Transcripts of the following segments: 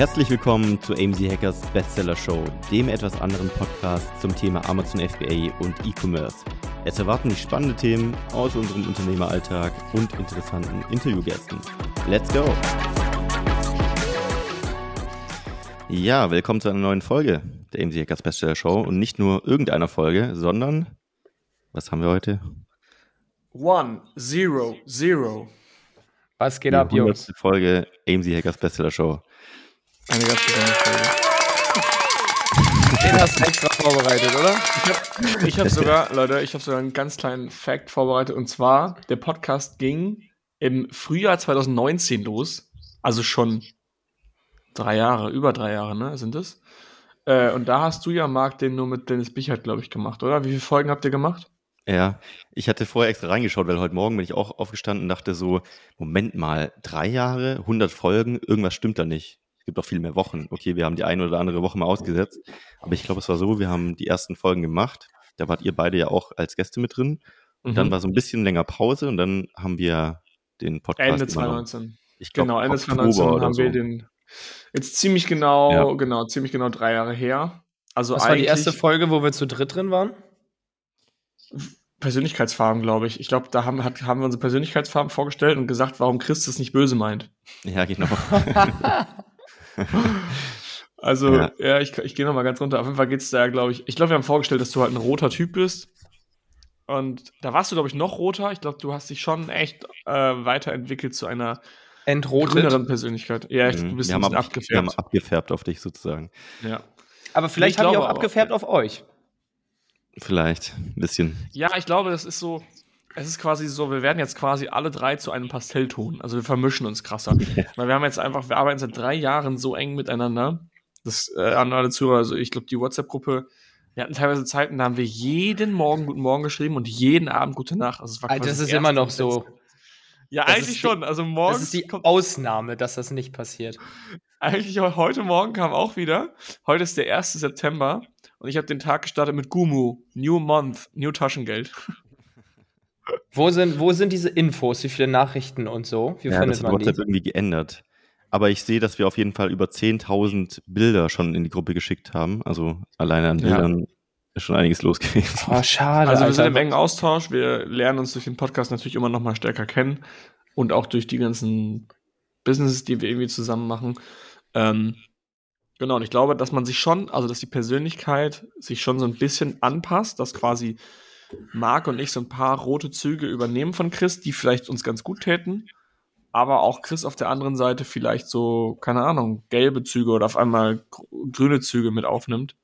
Herzlich willkommen zu AMZ Hackers Bestseller Show, dem etwas anderen Podcast zum Thema Amazon FBA und E-Commerce. Es erwarten dich spannende Themen aus unserem Unternehmeralltag und interessanten Interviewgästen. Let's go! Ja, willkommen zu einer neuen Folge der AMZ Hackers Bestseller Show und nicht nur irgendeiner Folge, sondern was haben wir heute? One, zero, zero. Was geht Die ab, Jungs? Folge AMZ Hackers Bestseller Show. Eine ganz besondere Folge. Den hast du extra vorbereitet, oder? Ich habe hab sogar, Leute, ich habe sogar einen ganz kleinen Fact vorbereitet. Und zwar, der Podcast ging im Frühjahr 2019 los. Also schon drei Jahre, über drei Jahre, ne, sind es. Äh, und da hast du ja, Marc, den nur mit Dennis Bichert, glaube ich, gemacht, oder? Wie viele Folgen habt ihr gemacht? Ja, ich hatte vorher extra reingeschaut, weil heute Morgen bin ich auch aufgestanden und dachte so, Moment mal, drei Jahre, 100 Folgen, irgendwas stimmt da nicht gibt auch viel mehr Wochen. Okay, wir haben die eine oder andere Woche mal ausgesetzt, aber ich glaube, es war so, wir haben die ersten Folgen gemacht. Da wart ihr beide ja auch als Gäste mit drin. Und mhm. dann war so ein bisschen länger Pause und dann haben wir den Podcast. Ende 2019. Ich glaub, genau, Ende 2019 haben so. wir den. Jetzt ziemlich genau, ja. genau, ziemlich genau drei Jahre her. Also Was war die erste Folge, wo wir zu dritt drin waren? Persönlichkeitsfarben, glaube ich. Ich glaube, da haben, hat, haben wir unsere Persönlichkeitsfarben vorgestellt und gesagt, warum Christus nicht böse meint. Ja, genau. also, ja, ja ich, ich gehe nochmal ganz runter. Auf jeden Fall geht es da, glaube ich. Ich glaube, wir haben vorgestellt, dass du halt ein roter Typ bist. Und da warst du, glaube ich, noch roter. Ich glaube, du hast dich schon echt äh, weiterentwickelt zu einer grüneren Persönlichkeit. Ja, echt, mhm. du bist wir ein bisschen abgefärbt. Wir haben abgefärbt auf dich sozusagen. Ja. Aber vielleicht habe ich auch abgefärbt auch, auf euch. Vielleicht, ein bisschen. Ja, ich glaube, das ist so, es ist quasi so, wir werden jetzt quasi alle drei zu einem Pastellton. Also wir vermischen uns krasser. Weil wir haben jetzt einfach, wir arbeiten seit drei Jahren so eng miteinander. Das äh, an alle Zuhörer, also ich glaube, die WhatsApp-Gruppe, wir hatten teilweise Zeiten, da haben wir jeden Morgen Guten Morgen geschrieben und jeden Abend Gute Nacht. Also das, das ist immer noch so. Ja, das eigentlich schon. Also morgen. Das ist die Ausnahme, dass das nicht passiert. Eigentlich heute Morgen kam auch wieder. Heute ist der 1. September und ich habe den Tag gestartet mit Gumu. New Month, New Taschengeld. Wo sind, wo sind diese Infos? Wie viele Nachrichten und so? Wie ja, das hat WhatsApp die? irgendwie geändert. Aber ich sehe, dass wir auf jeden Fall über 10.000 Bilder schon in die Gruppe geschickt haben. Also alleine an Bildern ja. ist schon einiges los gewesen. Oh, schade. Also wir sind im engen Austausch. Wir lernen uns durch den Podcast natürlich immer noch mal stärker kennen. Und auch durch die ganzen Businesses, die wir irgendwie zusammen machen. Ähm, genau, und ich glaube, dass man sich schon, also dass die Persönlichkeit sich schon so ein bisschen anpasst, dass quasi Marc und ich so ein paar rote Züge übernehmen von Chris, die vielleicht uns ganz gut täten. Aber auch Chris auf der anderen Seite vielleicht so, keine Ahnung, gelbe Züge oder auf einmal grüne Züge mit aufnimmt.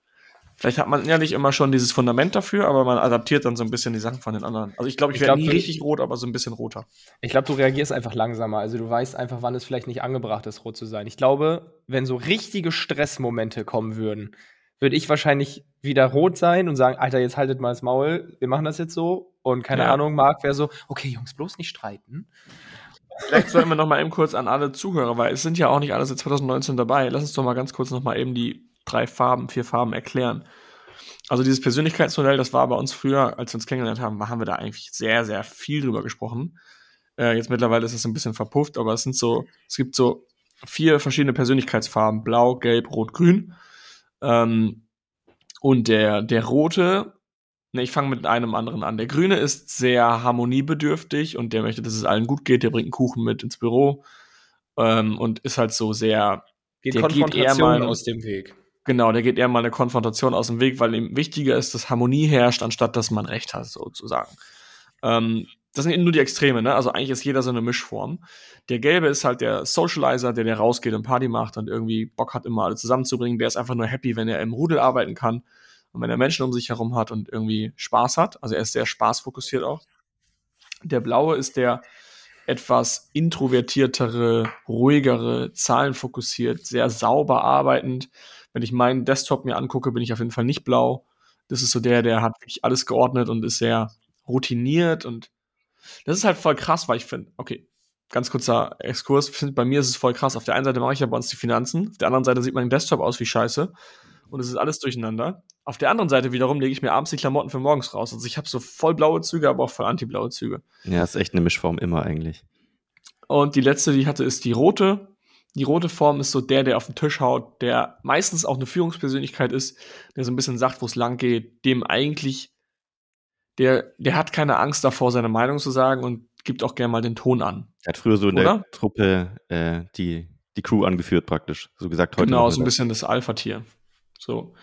Vielleicht hat man ja nicht immer schon dieses Fundament dafür, aber man adaptiert dann so ein bisschen die Sachen von den anderen. Also ich glaube, ich, ich werde nie richtig rot, aber so ein bisschen roter. Ich glaube, du reagierst einfach langsamer. Also du weißt einfach, wann es vielleicht nicht angebracht ist, rot zu sein. Ich glaube, wenn so richtige Stressmomente kommen würden, würde ich wahrscheinlich wieder rot sein und sagen, Alter, jetzt haltet mal das Maul, wir machen das jetzt so. Und keine ja. Ahnung, Marc wäre so, okay, Jungs, bloß nicht streiten. Vielleicht sollten wir noch mal eben kurz an alle Zuhörer, weil es sind ja auch nicht alle seit 2019 dabei. Lass uns doch mal ganz kurz noch mal eben die drei Farben, vier Farben erklären. Also dieses Persönlichkeitsmodell, das war bei uns früher, als wir uns kennengelernt haben, haben wir da eigentlich sehr, sehr viel drüber gesprochen. Äh, jetzt mittlerweile ist es ein bisschen verpufft, aber es sind so, es gibt so vier verschiedene Persönlichkeitsfarben: Blau, Gelb, Rot, Grün. Ähm, und der, der rote, ne, ich fange mit einem anderen an. Der grüne ist sehr harmoniebedürftig und der möchte, dass es allen gut geht. Der bringt einen Kuchen mit ins Büro ähm, und ist halt so sehr. Geht der Konfrontation geht eher mal, aus dem Weg. Genau, der geht eher mal eine Konfrontation aus dem Weg, weil ihm wichtiger ist, dass Harmonie herrscht, anstatt dass man Recht hat, sozusagen. Ähm, das sind nur die Extreme, ne? Also eigentlich ist jeder so eine Mischform. Der Gelbe ist halt der Socializer, der, der rausgeht und Party macht und irgendwie Bock hat, immer alle zusammenzubringen. Der ist einfach nur happy, wenn er im Rudel arbeiten kann und wenn er Menschen um sich herum hat und irgendwie Spaß hat. Also er ist sehr spaßfokussiert auch. Der Blaue ist der etwas introvertiertere, ruhigere, zahlenfokussiert, sehr sauber arbeitend. Wenn ich meinen Desktop mir angucke, bin ich auf jeden Fall nicht blau. Das ist so der, der hat wirklich alles geordnet und ist sehr routiniert und das ist halt voll krass, weil ich finde, okay, ganz kurzer Exkurs, find, bei mir ist es voll krass. Auf der einen Seite mache ich ja bei uns die Finanzen, auf der anderen Seite sieht mein Desktop aus wie Scheiße und es ist alles durcheinander. Auf der anderen Seite wiederum lege ich mir abends die Klamotten für morgens raus. Also ich habe so voll blaue Züge, aber auch voll antiblaue Züge. Ja, ist echt eine Mischform immer eigentlich. Und die letzte, die ich hatte, ist die rote. die rote Form ist so der, der auf den Tisch haut, der meistens auch eine Führungspersönlichkeit ist, der so ein bisschen sagt, wo es lang geht, dem eigentlich, der, der hat keine Angst davor, seine Meinung zu sagen und gibt auch gerne mal den Ton an. Er hat früher so in Oder? der Truppe äh, die, die Crew angeführt praktisch. So gesagt heute. Genau, so ein bisschen das Alpha-Tier. So.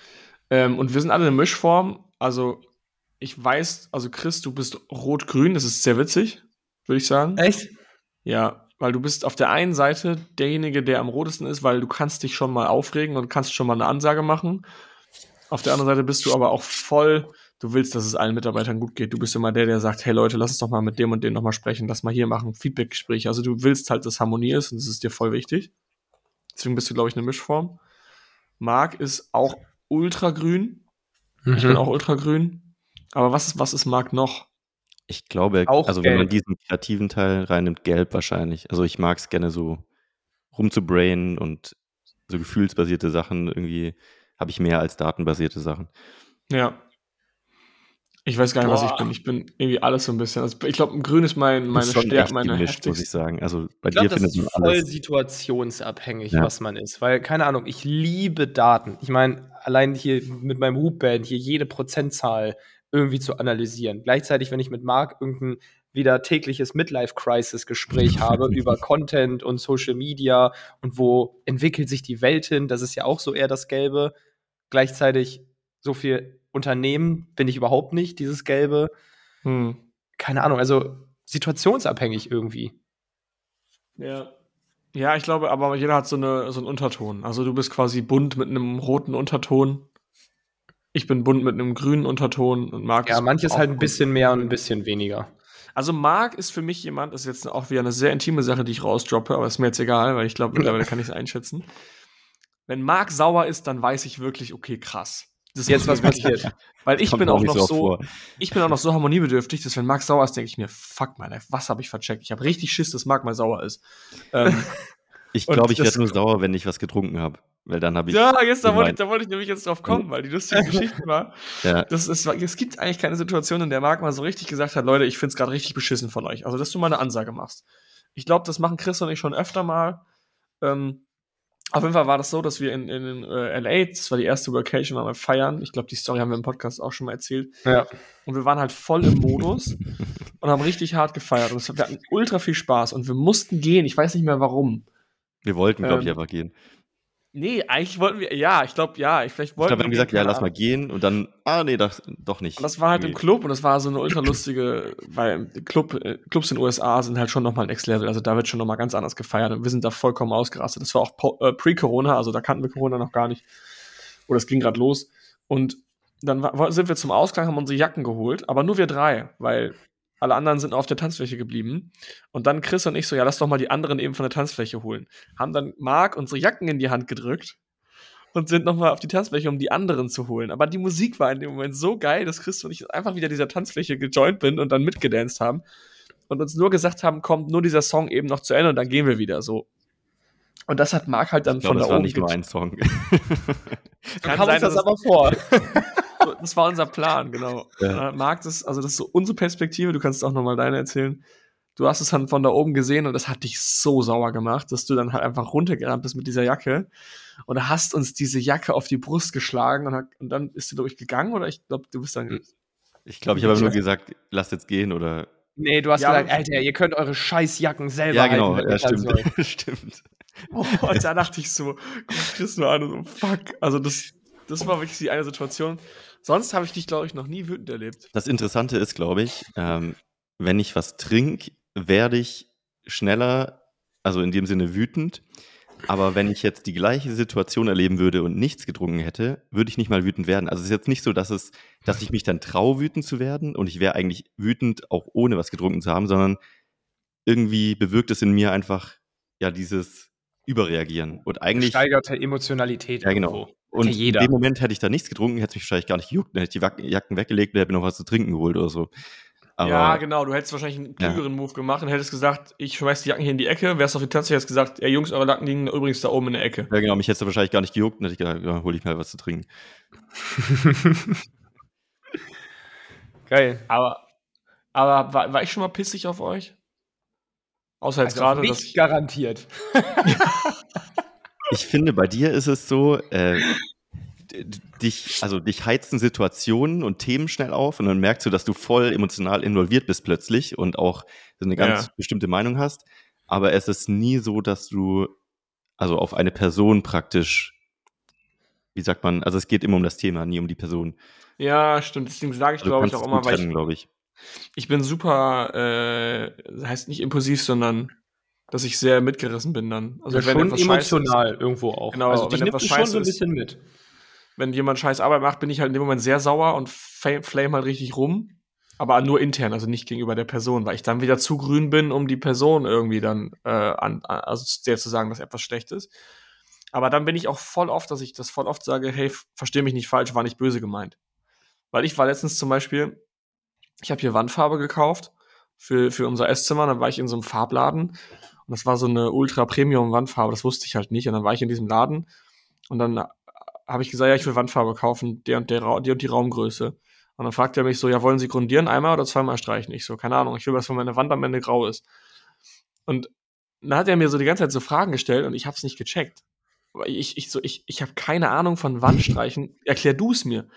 Ähm, und wir sind alle eine Mischform. Also ich weiß, also Chris, du bist rot-grün, das ist sehr witzig, würde ich sagen. Echt? Ja, weil du bist auf der einen Seite derjenige, der am rotesten ist, weil du kannst dich schon mal aufregen und kannst schon mal eine Ansage machen. Auf der anderen Seite bist du aber auch voll, du willst, dass es allen Mitarbeitern gut geht. Du bist immer der, der sagt, hey Leute, lass uns doch mal mit dem und dem nochmal sprechen, lass mal hier machen, Feedbackgespräche. Also du willst halt, dass Harmonie ist und das ist dir voll wichtig. Deswegen bist du, glaube ich, eine Mischform. Marc ist auch ultragrün. Mhm. Ich bin auch ultragrün. Aber was ist, was ist Marc noch? Ich glaube, auch also gelb. wenn man diesen kreativen Teil reinnimmt, gelb wahrscheinlich. Also ich mag es gerne so rumzubrainen und so gefühlsbasierte Sachen irgendwie habe ich mehr als datenbasierte Sachen. Ja. Ich weiß gar nicht, Boah. was ich bin. Ich bin irgendwie alles so ein bisschen. Also ich glaube, grün ist mein, meine Stärke, meine gemischt, muss ich sagen. Also bei ich glaub, dir findet man alles. voll situationsabhängig, ja. was man ist. Weil, keine Ahnung, ich liebe Daten. Ich meine, allein hier mit meinem Hoopband, hier jede Prozentzahl irgendwie zu analysieren. Gleichzeitig, wenn ich mit Marc irgendein wieder tägliches Midlife-Crisis-Gespräch habe über Content und Social Media und wo entwickelt sich die Welt hin, das ist ja auch so eher das Gelbe. Gleichzeitig so viel Unternehmen bin ich überhaupt nicht, dieses Gelbe. Hm. Keine Ahnung, also situationsabhängig irgendwie. Ja. Ja, ich glaube, aber jeder hat so, eine, so einen Unterton. Also du bist quasi bunt mit einem roten Unterton ich bin bunt mit einem grünen Unterton und Marc Ja, manches halt ein bisschen mehr und ein bisschen weniger. Also Marc ist für mich jemand, das ist jetzt auch wieder eine sehr intime Sache, die ich rausdroppe, aber ist mir jetzt egal, weil ich glaube, mittlerweile kann ich es einschätzen. Wenn Marc sauer ist, dann weiß ich wirklich, okay, krass. Das jetzt was passiert. Weil ich bin auch noch so, vor. ich bin auch noch so harmoniebedürftig, dass wenn Marc sauer ist, denke ich mir, fuck my life, was habe ich vercheckt? Ich habe richtig Schiss, dass Marc mal sauer ist. Ähm, ich glaube, ich werde nur sauer, wenn ich was getrunken habe. Weil dann habe ich. Ja, jetzt, da wollte, ich, da wollte ich nämlich jetzt drauf kommen, weil die lustige Geschichte war. Ja. Das ist, es gibt eigentlich keine Situation, in der Marc mal so richtig gesagt hat, Leute, ich finde es gerade richtig beschissen von euch. Also, dass du mal eine Ansage machst. Ich glaube, das machen Chris und ich schon öfter mal. Ähm, auf jeden Fall war das so, dass wir in, in, in äh, LA, das war die erste Vacation, waren wir feiern. Ich glaube, die Story haben wir im Podcast auch schon mal erzählt. Ja. Und wir waren halt voll im Modus und haben richtig hart gefeiert. Und wir hatten ultra viel Spaß und wir mussten gehen. Ich weiß nicht mehr warum. Wir wollten, glaube ich, ähm, einfach gehen. Nee, eigentlich wollten wir, ja, ich glaube, ja, ich, vielleicht wollten ich glaub, wir. haben gesagt, ja, lass mal gehen und dann, ah, nee, das, doch nicht. Und das war halt nee. im Club und das war so eine ultra lustige, weil Club, äh, Clubs in den USA sind halt schon nochmal Next Level, also da wird schon nochmal ganz anders gefeiert und wir sind da vollkommen ausgerastet. Das war auch äh, pre-Corona, also da kannten wir Corona noch gar nicht. Oder es ging gerade los. Und dann war, sind wir zum Ausklang, haben unsere Jacken geholt, aber nur wir drei, weil alle anderen sind auf der Tanzfläche geblieben. Und dann Chris und ich so, ja, lass doch mal die anderen eben von der Tanzfläche holen. Haben dann Marc unsere Jacken in die Hand gedrückt und sind nochmal auf die Tanzfläche, um die anderen zu holen. Aber die Musik war in dem Moment so geil, dass Chris und ich einfach wieder dieser Tanzfläche gejoint bin und dann mitgedanced haben und uns nur gesagt haben, kommt nur dieser Song eben noch zu Ende und dann gehen wir wieder so. Und das hat Marc halt dann ich glaub, von da oben. Das war nicht nur ein Song. Kann kam sein, uns das aber vor. das war unser Plan, genau. Ja. Marc, das, also das ist so unsere Perspektive, du kannst auch nochmal deine erzählen. Du hast es dann von da oben gesehen und das hat dich so sauer gemacht, dass du dann halt einfach runtergerannt bist mit dieser Jacke und hast uns diese Jacke auf die Brust geschlagen und, hat, und dann bist du durchgegangen oder ich glaube, du bist dann. Ich glaube, ich habe nur gesagt, lasst jetzt gehen oder. Nee, du hast ja, gesagt, Alter, ihr könnt eure Scheißjacken selber Ja, genau, halten, ja, stimmt. stimmt. Oh, und da dachte ich so, guck Chris nur an und so, fuck. Also das, das war wirklich die eine Situation. Sonst habe ich dich, glaube ich, noch nie wütend erlebt. Das Interessante ist, glaube ich, ähm, wenn ich was trinke, werde ich schneller, also in dem Sinne wütend. Aber wenn ich jetzt die gleiche Situation erleben würde und nichts getrunken hätte, würde ich nicht mal wütend werden. Also es ist jetzt nicht so, dass es, dass ich mich dann traue, wütend zu werden und ich wäre eigentlich wütend, auch ohne was getrunken zu haben, sondern irgendwie bewirkt es in mir einfach ja dieses Überreagieren. Und eigentlich. Steigerte Emotionalität. Ja, genau. Irgendwo. Und in dem Moment hätte ich da nichts getrunken, hätte es mich wahrscheinlich gar nicht gejuckt, dann hätte ich die Jacken weggelegt und hätte mir noch was zu trinken geholt oder so. Aber, ja, genau, du hättest wahrscheinlich einen klügeren ja. Move gemacht und hättest gesagt, ich schmeiß die Jacken hier in die Ecke, wärst auf die Tanze, hättest gesagt, ey Jungs, eure Jacken liegen übrigens da oben in der Ecke. Ja, genau, mich hätte wahrscheinlich gar nicht gejuckt und hätte ich gedacht, ja, hol ich mal was zu trinken. Geil. Aber, aber war, war ich schon mal pissig auf euch? Außer jetzt also gerade. Nicht garantiert. ich finde, bei dir ist es so, äh, dich, also dich heizen Situationen und Themen schnell auf und dann merkst du, dass du voll emotional involviert bist plötzlich und auch eine ganz Ja. bestimmte Meinung hast. Aber es ist nie so, dass du also auf eine Person praktisch, wie sagt man, also es geht immer um das Thema, nie um die Person. Ja, stimmt. Deswegen sage ich, Also glaube ich, auch immer, weil trennen, ich, glaube ich. Ich bin super, äh, heißt nicht impulsiv, sondern dass ich sehr mitgerissen bin dann. Also Also schon etwas emotional irgendwo auch. Genau, also wenn dich nimmt etwas schon so ein ist- bisschen mit. wenn jemand scheiß Arbeit macht, bin ich halt in dem Moment sehr sauer und flame halt richtig rum. Aber nur intern, also nicht gegenüber der Person, weil ich dann wieder zu grün bin, um die Person irgendwie dann, äh, an, also der zu sagen, dass etwas schlecht ist. Aber dann bin ich auch voll oft, dass ich das voll oft sage, hey, versteh mich nicht falsch, war nicht böse gemeint. Weil ich war letztens zum Beispiel, ich habe hier Wandfarbe gekauft für, für unser Esszimmer, dann war ich in so einem Farbladen und das war so eine Ultra-Premium-Wandfarbe, das wusste ich halt nicht. Und dann war ich in diesem Laden und dann habe ich gesagt, ja, ich will Wandfarbe kaufen, der und der, die und die Raumgröße. Und dann fragt er mich so, ja, wollen Sie grundieren, einmal oder zweimal streichen? Ich so, keine Ahnung, ich will, dass von meiner Wand am Ende grau ist. Und dann hat er mir so die ganze Zeit so Fragen gestellt und ich habe es nicht gecheckt. Weil Ich, ich, so, ich, ich habe keine Ahnung von Wandstreichen, erklär du es mir.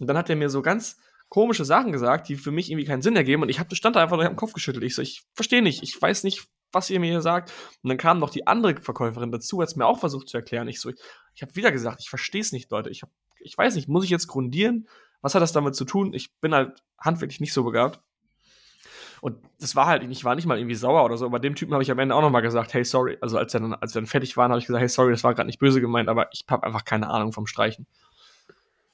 Und dann hat er mir so ganz komische Sachen gesagt, die für mich irgendwie keinen Sinn ergeben und ich hab, stand da einfach nur, den Kopf geschüttelt. Ich so, ich verstehe nicht, ich weiß nicht, was ihr mir hier sagt. Und dann kam noch die andere Verkäuferin dazu, hat es mir auch versucht zu erklären. Ich so, ich, ich habe wieder gesagt, ich verstehe es nicht, Leute. Ich, hab, ich weiß nicht, muss ich jetzt grundieren? Was hat das damit zu tun? Ich bin halt handwerklich nicht so begabt. Und das war halt, ich war nicht mal irgendwie sauer oder so, aber dem Typen habe ich am Ende auch nochmal gesagt, hey, sorry. Also als, er dann, als wir dann fertig waren, habe ich gesagt, hey, sorry, das war gerade nicht böse gemeint, aber ich habe einfach keine Ahnung vom Streichen.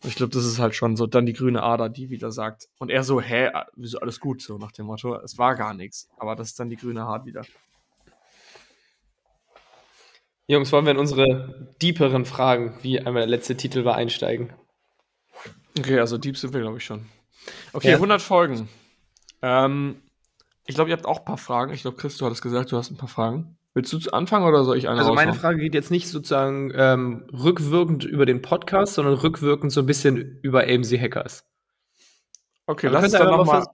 Ich glaube, das ist halt schon so dann die grüne Ader, die wieder sagt. Und er so, hä, wieso alles gut, so nach dem Motto, es war gar nichts. Aber das ist dann die grüne Haart wieder. Jungs, wollen wir in unsere deeperen Fragen, wie einmal der letzte Titel war, einsteigen? Okay, also Deep sind wir, glaube ich, schon. Okay, Ja. 100 Folgen. Ähm, ich glaube, ihr habt auch ein paar Fragen. Ich glaube, Chris, du hattest gesagt, du hast ein paar Fragen. Willst du zu anfangen oder soll ich eine Also meine? Frage geht jetzt nicht sozusagen ähm, rückwirkend über den Podcast, sondern rückwirkend so ein bisschen über AMC Hackers. Okay, Aber lass uns dann nochmal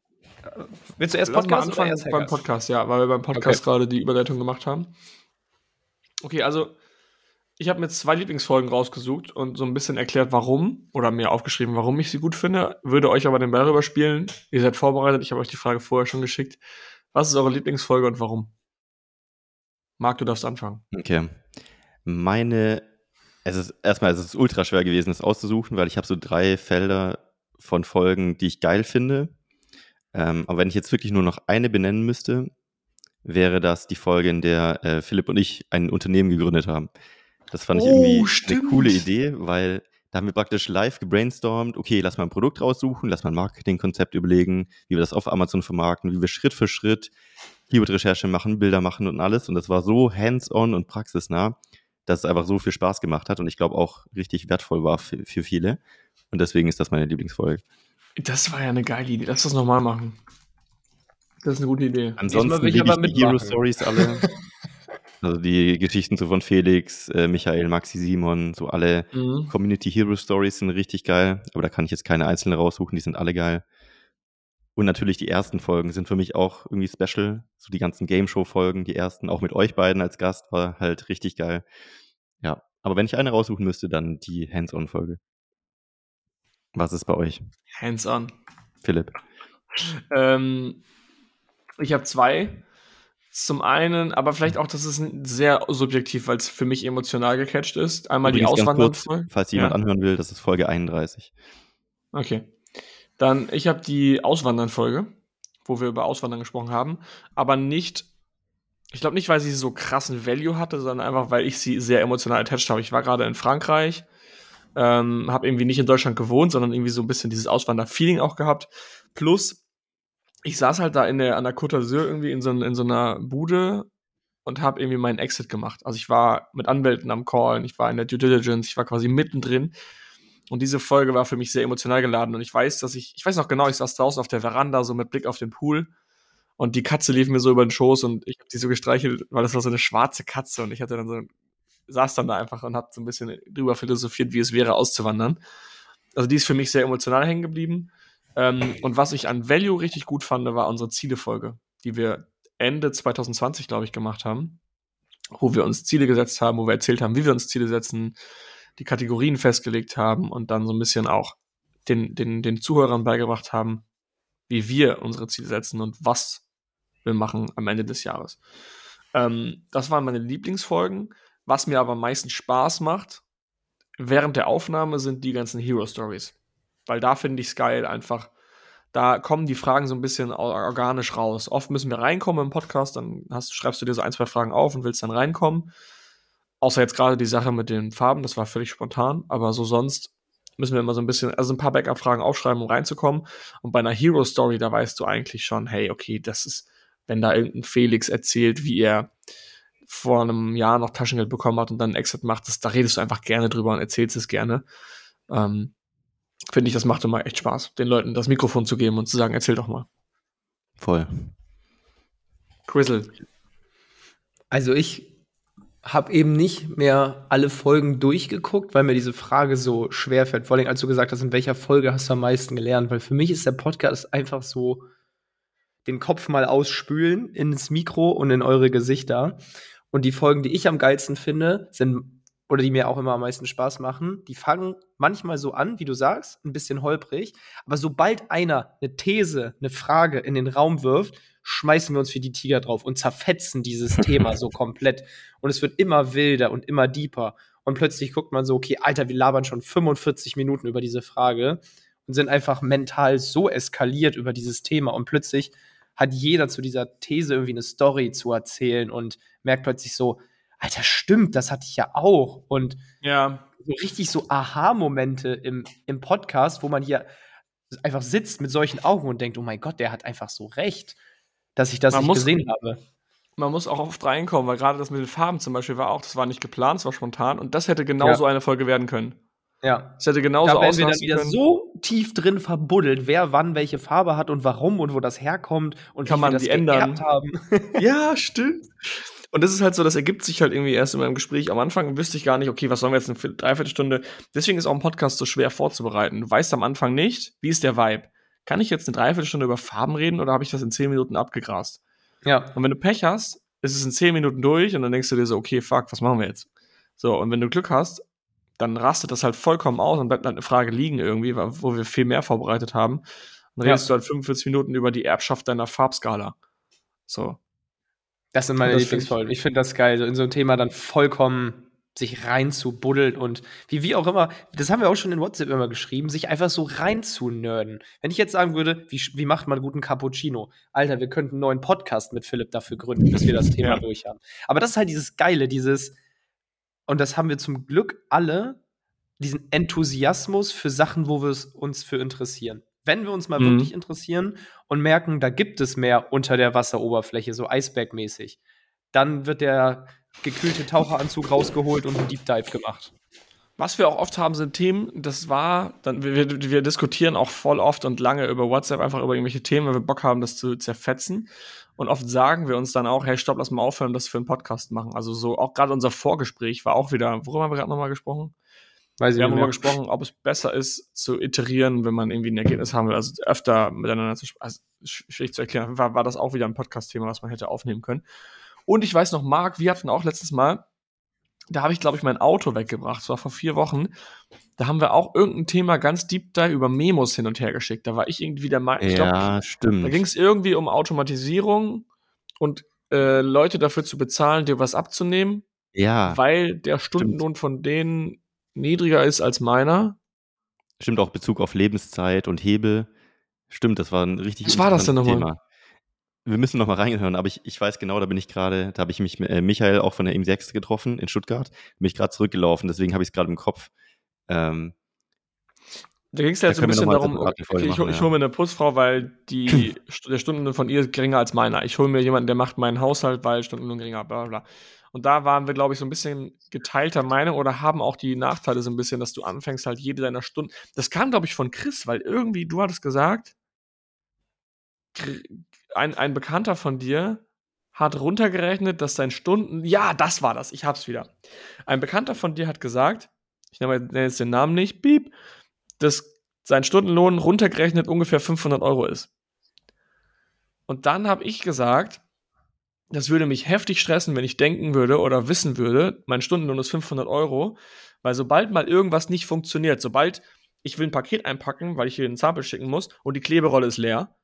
Willst du erst Podcast anfangen erst beim? Podcast, ja, weil wir beim Podcast gerade die Überleitung gemacht haben. Okay, also ich habe mir zwei Lieblingsfolgen rausgesucht und so ein bisschen erklärt, warum oder mir aufgeschrieben, warum ich sie gut finde. Würde euch aber den Ball rüberspielen. Ihr seid vorbereitet. Ich habe euch die Frage vorher schon geschickt. Was ist eure Lieblingsfolge und warum? Marc, du darfst anfangen. Okay. Meine, es ist erstmal, es ist ultra schwer gewesen, das auszusuchen, weil ich habe so drei Felder von Folgen, die ich geil finde. Ähm, aber wenn ich jetzt wirklich nur noch eine benennen müsste, wäre das die Folge, in der äh, Philipp und ich ein Unternehmen gegründet haben. Das fand ich Oh, irgendwie eine stimmt. coole Idee, weil da haben wir praktisch live gebrainstormt, okay, lass mal ein Produkt raussuchen, lass mal ein Marketingkonzept überlegen, wie wir das auf Amazon vermarkten, wie wir Schritt für Schritt Keyword-Recherche machen, Bilder machen und alles. Und das war so hands-on und praxisnah, dass es einfach so viel Spaß gemacht hat und ich glaube auch richtig wertvoll war für, für viele. Und deswegen ist das meine Lieblingsfolge. Das war ja eine geile Idee. Lass das nochmal machen. Das ist eine gute Idee. Ansonsten will ich liebe ich aber die Hero. Stories alle. also die Geschichten so von Felix, äh, Michael, Maxi, Simon, so alle Mhm. Community Hero Stories sind richtig geil. Aber da kann ich jetzt keine einzelne raussuchen, die sind alle geil. Und natürlich die ersten Folgen sind für mich auch irgendwie special. So die ganzen Game Show Folgen, die ersten, auch mit euch beiden als Gast, war halt richtig geil. Ja, aber wenn ich eine raussuchen müsste, dann die Hands-on-Folge. Was ist bei euch, Hands on. Philipp? Ähm, ich habe zwei. Zum einen, aber vielleicht auch, das ist sehr subjektiv, weil es für mich emotional gecatcht ist. Einmal die Übrigens Auswanderfolge. Falls jemand Ja. anhören will, das ist Folge 31. Okay. Dann, ich habe die Auswandern-Folge, wo wir über Auswandern gesprochen haben, aber nicht, ich glaube nicht, weil sie so krassen Value hatte, sondern einfach, weil ich sie sehr emotional attached habe. Ich war gerade in Frankreich, ähm, habe irgendwie nicht in Deutschland gewohnt, sondern irgendwie so ein bisschen dieses Auswander-Feeling auch gehabt. Plus, ich saß halt da in der, an der Côte d'Azur irgendwie in so, in so einer Bude und habe irgendwie meinen Exit gemacht. Also ich war mit Anwälten am Call, ich war in der Due Diligence, ich war quasi mittendrin. Und diese Folge war für mich sehr emotional geladen. Und ich weiß, dass ich, ich weiß noch genau, ich saß draußen auf der Veranda, so mit Blick auf den Pool. Und die Katze lief mir so über den Schoß und ich habe die so gestreichelt, weil das war so eine schwarze Katze. Und ich hatte dann so, saß dann da einfach und hab so ein bisschen drüber philosophiert, wie es wäre, auszuwandern. Also die ist für mich sehr emotional hängen geblieben. Ähm, und was ich an Value richtig gut fand, war unsere Zielefolge, die wir Ende 2020, glaube ich, gemacht haben. wo wir uns Ziele gesetzt haben, wo wir erzählt haben, wie wir uns Ziele setzen, die Kategorien festgelegt haben und dann so ein bisschen auch den, den, den Zuhörern beigebracht haben, wie wir unsere Ziele setzen und was wir machen am Ende des Jahres. Ähm, das waren meine Lieblingsfolgen. Was mir aber am meisten Spaß macht, während der Aufnahme sind die ganzen Hero Stories. Weil da finde ich es geil, einfach, da kommen die Fragen so ein bisschen organisch raus. Oft müssen wir reinkommen im Podcast, dann hast, schreibst du dir so ein, zwei Fragen auf und willst dann reinkommen. Außer jetzt gerade die Sache mit den Farben, das war völlig spontan, aber so sonst müssen wir immer so ein bisschen, also ein paar Backup-Fragen aufschreiben, um reinzukommen. Und bei einer Hero Story, da weißt du eigentlich schon, hey, okay, das ist, wenn da irgendein Felix erzählt, wie er vor einem Jahr noch Taschengeld bekommen hat und dann einen Exit macht, das, da redest du einfach gerne drüber und erzählst es gerne. Ähm, Finde ich, das macht immer echt Spaß, den Leuten das Mikrofon zu geben und zu sagen, erzähl doch mal. Voll. Grizzle. Also ich habe eben nicht mehr alle Folgen durchgeguckt, weil mir diese Frage so schwer fällt. Vor allem, als du gesagt hast, in welcher Folge hast du am meisten gelernt? Weil für mich ist der Podcast einfach so den Kopf mal ausspülen ins Mikro und in eure Gesichter. Und die Folgen, die ich am geilsten finde, sind oder die mir auch immer am meisten Spaß machen, die fangen manchmal so an, wie du sagst, ein bisschen holprig, aber sobald einer eine These, eine Frage in den Raum wirft, schmeißen wir uns wie die Tiger drauf und zerfetzen dieses Thema so komplett. Und es wird immer wilder und immer deeper. Und plötzlich guckt man so, okay, Alter, wir labern schon 45 Minuten über diese Frage und sind einfach mental so eskaliert über dieses Thema. Und plötzlich hat jeder zu dieser These irgendwie eine Story zu erzählen und merkt plötzlich so, Alter, stimmt, das hatte ich ja auch. Und ja. so richtig so Aha-Momente im, im Podcast, wo man hier einfach sitzt mit solchen Augen und denkt, oh mein Gott, der hat einfach so recht dass ich das man nicht muss, gesehen habe. Man muss auch oft reinkommen, weil gerade das mit den Farben zum Beispiel war auch, das war nicht geplant, es war spontan und das hätte genauso ja. eine Folge werden können. Ja. Es hätte genauso da werden wir dann wieder können. so tief drin verbuddelt, wer wann welche Farbe hat und warum und wo das herkommt und kann man das die ändern haben. ja, stimmt. Und das ist halt so, das ergibt sich halt irgendwie erst in meinem Gespräch. Am Anfang wüsste ich gar nicht, okay, was sollen wir jetzt eine Dreiviertelstunde. Deswegen ist auch ein Podcast so schwer vorzubereiten. Du weißt am Anfang nicht, wie ist der Vibe kann ich jetzt eine Dreiviertelstunde über Farben reden oder habe ich das in zehn Minuten abgegrast? Ja. Und wenn du Pech hast, ist es in zehn Minuten durch und dann denkst du dir so, okay, fuck, was machen wir jetzt? So, und wenn du Glück hast, dann rastet das halt vollkommen aus und bleibt halt eine Frage liegen irgendwie, wo wir viel mehr vorbereitet haben. Dann redest ja. du halt 45 Minuten über die Erbschaft deiner Farbskala. So. Das sind meine Lieblingsfolgen. Ich finde das geil, so in so ein Thema dann vollkommen sich rein zu buddeln und wie, wie auch immer, das haben wir auch schon in WhatsApp immer geschrieben, sich einfach so rein zu nerden. Wenn ich jetzt sagen würde, wie, wie macht man guten Cappuccino? Alter, wir könnten einen neuen Podcast mit Philipp dafür gründen, dass wir das Thema ja. durch haben. Aber das ist halt dieses Geile, dieses, und das haben wir zum Glück alle, diesen Enthusiasmus für Sachen, wo wir uns für interessieren. Wenn wir uns mal mhm. wirklich interessieren und merken, da gibt es mehr unter der Wasseroberfläche, so Eisbergmäßig, dann wird der gekühlte Taucheranzug rausgeholt und einen Deep Dive gemacht. Was wir auch oft haben, sind Themen, das war, dann, wir, wir diskutieren auch voll oft und lange über WhatsApp einfach über irgendwelche Themen, weil wir Bock haben, das zu zerfetzen. Und oft sagen wir uns dann auch, hey, stopp, lass mal aufhören, das für einen Podcast machen. Also so, auch gerade unser Vorgespräch war auch wieder, worüber haben wir gerade nochmal gesprochen? Weiß ich wir haben nochmal gesprochen, ob es besser ist, zu iterieren, wenn man irgendwie ein Ergebnis haben will, also öfter miteinander zu sprechen. Also, schwierig zu erklären. War, war das auch wieder ein Podcast-Thema, was man hätte aufnehmen können. Und ich weiß noch, Marc, wir hatten auch letztes Mal, da habe ich, glaube ich, mein Auto weggebracht. Das war vor vier Wochen. Da haben wir auch irgendein Thema ganz deep da über Memos hin und her geschickt. Da war ich irgendwie der Meinung, ja, glaub, stimmt. Da ging es irgendwie um Automatisierung und äh, Leute dafür zu bezahlen, dir was abzunehmen. Ja. Weil der Stundenlohn von denen niedriger ist als meiner. Stimmt auch Bezug auf Lebenszeit und Hebel. Stimmt, das war ein richtig Was war das denn nochmal? wir müssen noch mal reinhören, aber ich, ich weiß genau, da bin ich gerade, da habe ich mich mit äh, Michael auch von der M6 getroffen in Stuttgart, bin ich gerade zurückgelaufen, deswegen habe ich es gerade im Kopf. Ähm, da ging es ja jetzt ein bisschen darum, okay, ich, ich, ich hole mir eine Putzfrau, weil die, der Stundenlohn von ihr ist geringer als meiner. Ich hole mir jemanden, der macht meinen Haushalt, weil Stundenlohn geringer, bla bla bla. Und da waren wir, glaube ich, so ein bisschen geteilter Meinung oder haben auch die Nachteile so ein bisschen, dass du anfängst halt jede deiner Stunden. Das kam, glaube ich, von Chris, weil irgendwie, du hattest gesagt, ein, ein Bekannter von dir hat runtergerechnet, dass sein Stunden. Ja, das war das. Ich hab's wieder. Ein Bekannter von dir hat gesagt, ich nenne jetzt den Namen nicht, piep, dass sein Stundenlohn runtergerechnet ungefähr 500 Euro ist. Und dann habe ich gesagt, das würde mich heftig stressen, wenn ich denken würde oder wissen würde, mein Stundenlohn ist 500 Euro, weil sobald mal irgendwas nicht funktioniert, sobald ich will ein Paket einpacken, weil ich hier ein Sample schicken muss und die Kleberolle ist leer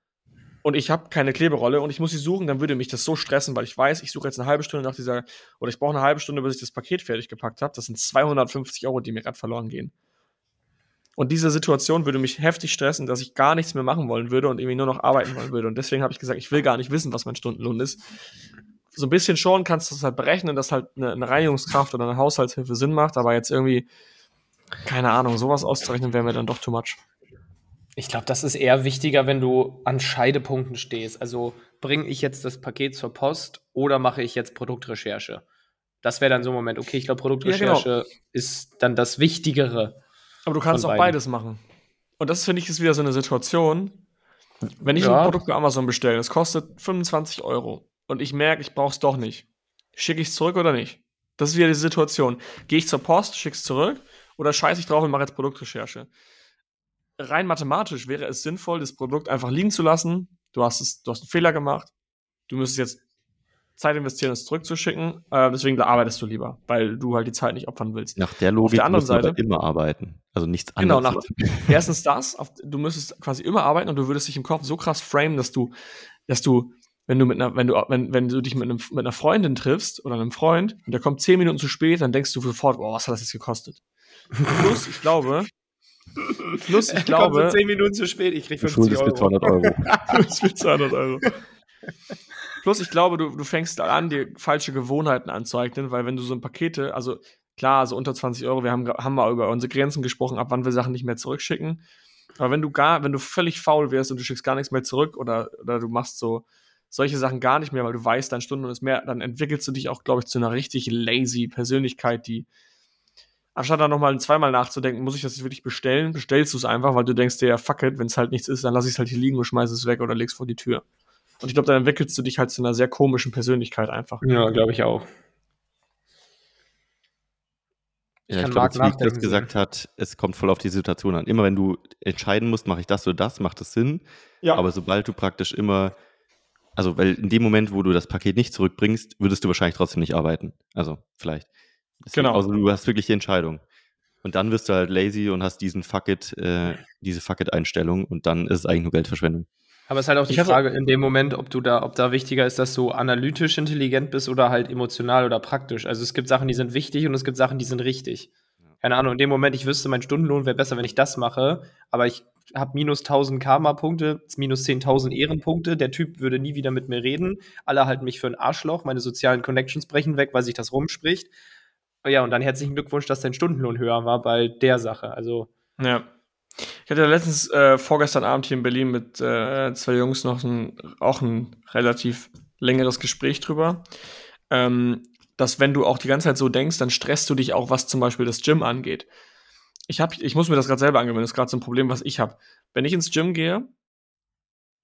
und ich habe keine Kleberolle und ich muss sie suchen, dann würde mich das so stressen, weil ich weiß, ich suche jetzt eine halbe Stunde nach dieser, oder ich brauche eine halbe Stunde, bis ich das Paket fertig gepackt habe. Das sind 250 Euro, die mir gerade verloren gehen. Und diese Situation würde mich heftig stressen, dass ich gar nichts mehr machen wollen würde und irgendwie nur noch arbeiten wollen würde. Und deswegen habe ich gesagt, ich will gar nicht wissen, was mein Stundenlohn ist. So ein bisschen schon kannst du es halt berechnen, dass halt eine, eine Reinigungskraft oder eine Haushaltshilfe Sinn macht, aber jetzt irgendwie, keine Ahnung, sowas auszurechnen wäre mir dann doch too much. Ich glaube, das ist eher wichtiger, wenn du an Scheidepunkten stehst. Also bringe ich jetzt das Paket zur Post oder mache ich jetzt Produktrecherche? Das wäre dann so ein Moment, okay, ich glaube, Produktrecherche ja, genau. ist dann das Wichtigere. Aber du kannst auch beides machen. Und das finde ich ist wieder so eine Situation, wenn ich ja. ein Produkt bei Amazon bestelle, es kostet 25 Euro und ich merke, ich brauche es doch nicht. Schicke ich es zurück oder nicht? Das ist wieder die Situation. Gehe ich zur Post, schicke es zurück oder scheiße ich drauf und mache jetzt Produktrecherche? Rein mathematisch wäre es sinnvoll, das Produkt einfach liegen zu lassen. Du hast, es, du hast einen Fehler gemacht. Du müsstest jetzt Zeit investieren, es zurückzuschicken. Äh, deswegen arbeitest du lieber, weil du halt die Zeit nicht opfern willst. Nach der Logik auf der anderen Seite immer arbeiten. Also nichts genau, anderes. Genau, nach, erstens das, auf, du müsstest quasi immer arbeiten und du würdest dich im Kopf so krass framen, dass du, dass du, wenn du mit einer, wenn du, wenn, wenn du dich mit, einem, mit einer Freundin triffst oder einem Freund und der kommt zehn Minuten zu spät, dann denkst du sofort, oh, was hat das jetzt gekostet? Plus, ich glaube, Plus, ich glaube. Kommt so 10 Minuten zu spät, ich krieg 50 Euro. Für 200 Euro. für 200 Euro. Plus, ich glaube, du, du fängst an, dir falsche Gewohnheiten anzueignen, weil wenn du so ein Pakete, also klar, so unter 20 Euro, wir haben, haben mal über unsere Grenzen gesprochen, ab wann wir Sachen nicht mehr zurückschicken. Aber wenn du gar, wenn du völlig faul wärst und du schickst gar nichts mehr zurück oder, oder du machst so solche Sachen gar nicht mehr, weil du weißt, dein Stunden ist mehr, dann entwickelst du dich auch, glaube ich, zu einer richtig lazy Persönlichkeit, die, anstatt da nochmal zweimal nachzudenken, muss ich das jetzt wirklich bestellen, bestellst du es einfach, weil du denkst dir, ja, fuck it, wenn es halt nichts ist, dann lass ich es halt hier liegen und schmeiß es weg oder leg's vor die Tür. Und ich glaube, dann entwickelst du dich halt zu einer sehr komischen Persönlichkeit einfach. Ja, glaube ich auch. Ich ja, ich glaube, wie Chris gesagt hat, es kommt voll auf die Situation an. Immer wenn du entscheiden musst, mache ich das oder das, macht es Sinn. Ja. Aber sobald du praktisch immer, also weil in dem Moment, wo du das Paket nicht zurückbringst, würdest du wahrscheinlich trotzdem nicht arbeiten. Also vielleicht. Deswegen, genau. Also du hast wirklich die Entscheidung. Und dann wirst du halt lazy und hast diesen Fuck it, äh, diese Fuck it-Einstellung und dann ist es eigentlich nur Geldverschwendung. Aber es ist halt auch die ich Frage in dem Moment, ob du da, ob da wichtiger ist, dass du analytisch intelligent bist oder halt emotional oder praktisch. Also es gibt Sachen, die sind wichtig und es gibt Sachen, die sind richtig. Keine Ahnung, in dem Moment, ich wüsste, mein Stundenlohn wäre besser, wenn ich das mache, aber ich habe minus 1000 Karma-Punkte, minus 10.000 Ehrenpunkte, der Typ würde nie wieder mit mir reden, alle halten mich für ein Arschloch, meine sozialen Connections brechen weg, weil sich das rumspricht. Ja, und dann herzlichen Glückwunsch, dass dein Stundenlohn höher war bei der Sache. Also. Ja. Ich hatte letztens äh, vorgestern Abend hier in Berlin mit äh, zwei Jungs noch ein, auch ein relativ längeres Gespräch drüber. Ähm, dass wenn du auch die ganze Zeit so denkst, dann stresst du dich auch, was zum Beispiel das Gym angeht. Ich, hab, ich muss mir das gerade selber angewöhnen, das ist gerade so ein Problem, was ich habe. Wenn ich ins Gym gehe,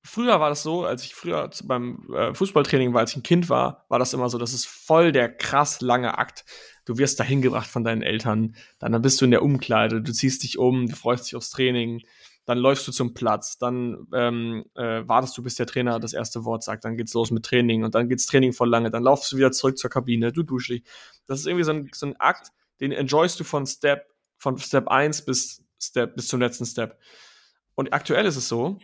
früher war das so, als ich früher beim äh, Fußballtraining war, als ich ein Kind war, war das immer so, das ist voll der krass lange Akt du wirst dahin gebracht von deinen Eltern, dann bist du in der Umkleide, du ziehst dich um, du freust dich aufs Training, dann läufst du zum Platz, dann ähm, äh, wartest du, bis der Trainer das erste Wort sagt, dann geht's los mit Training und dann geht's Training voll lange, dann laufst du wieder zurück zur Kabine, du duschst dich. Das ist irgendwie so ein, so ein Akt, den enjoyst du von Step, von Step 1 bis Step, bis zum letzten Step. Und aktuell ist es so,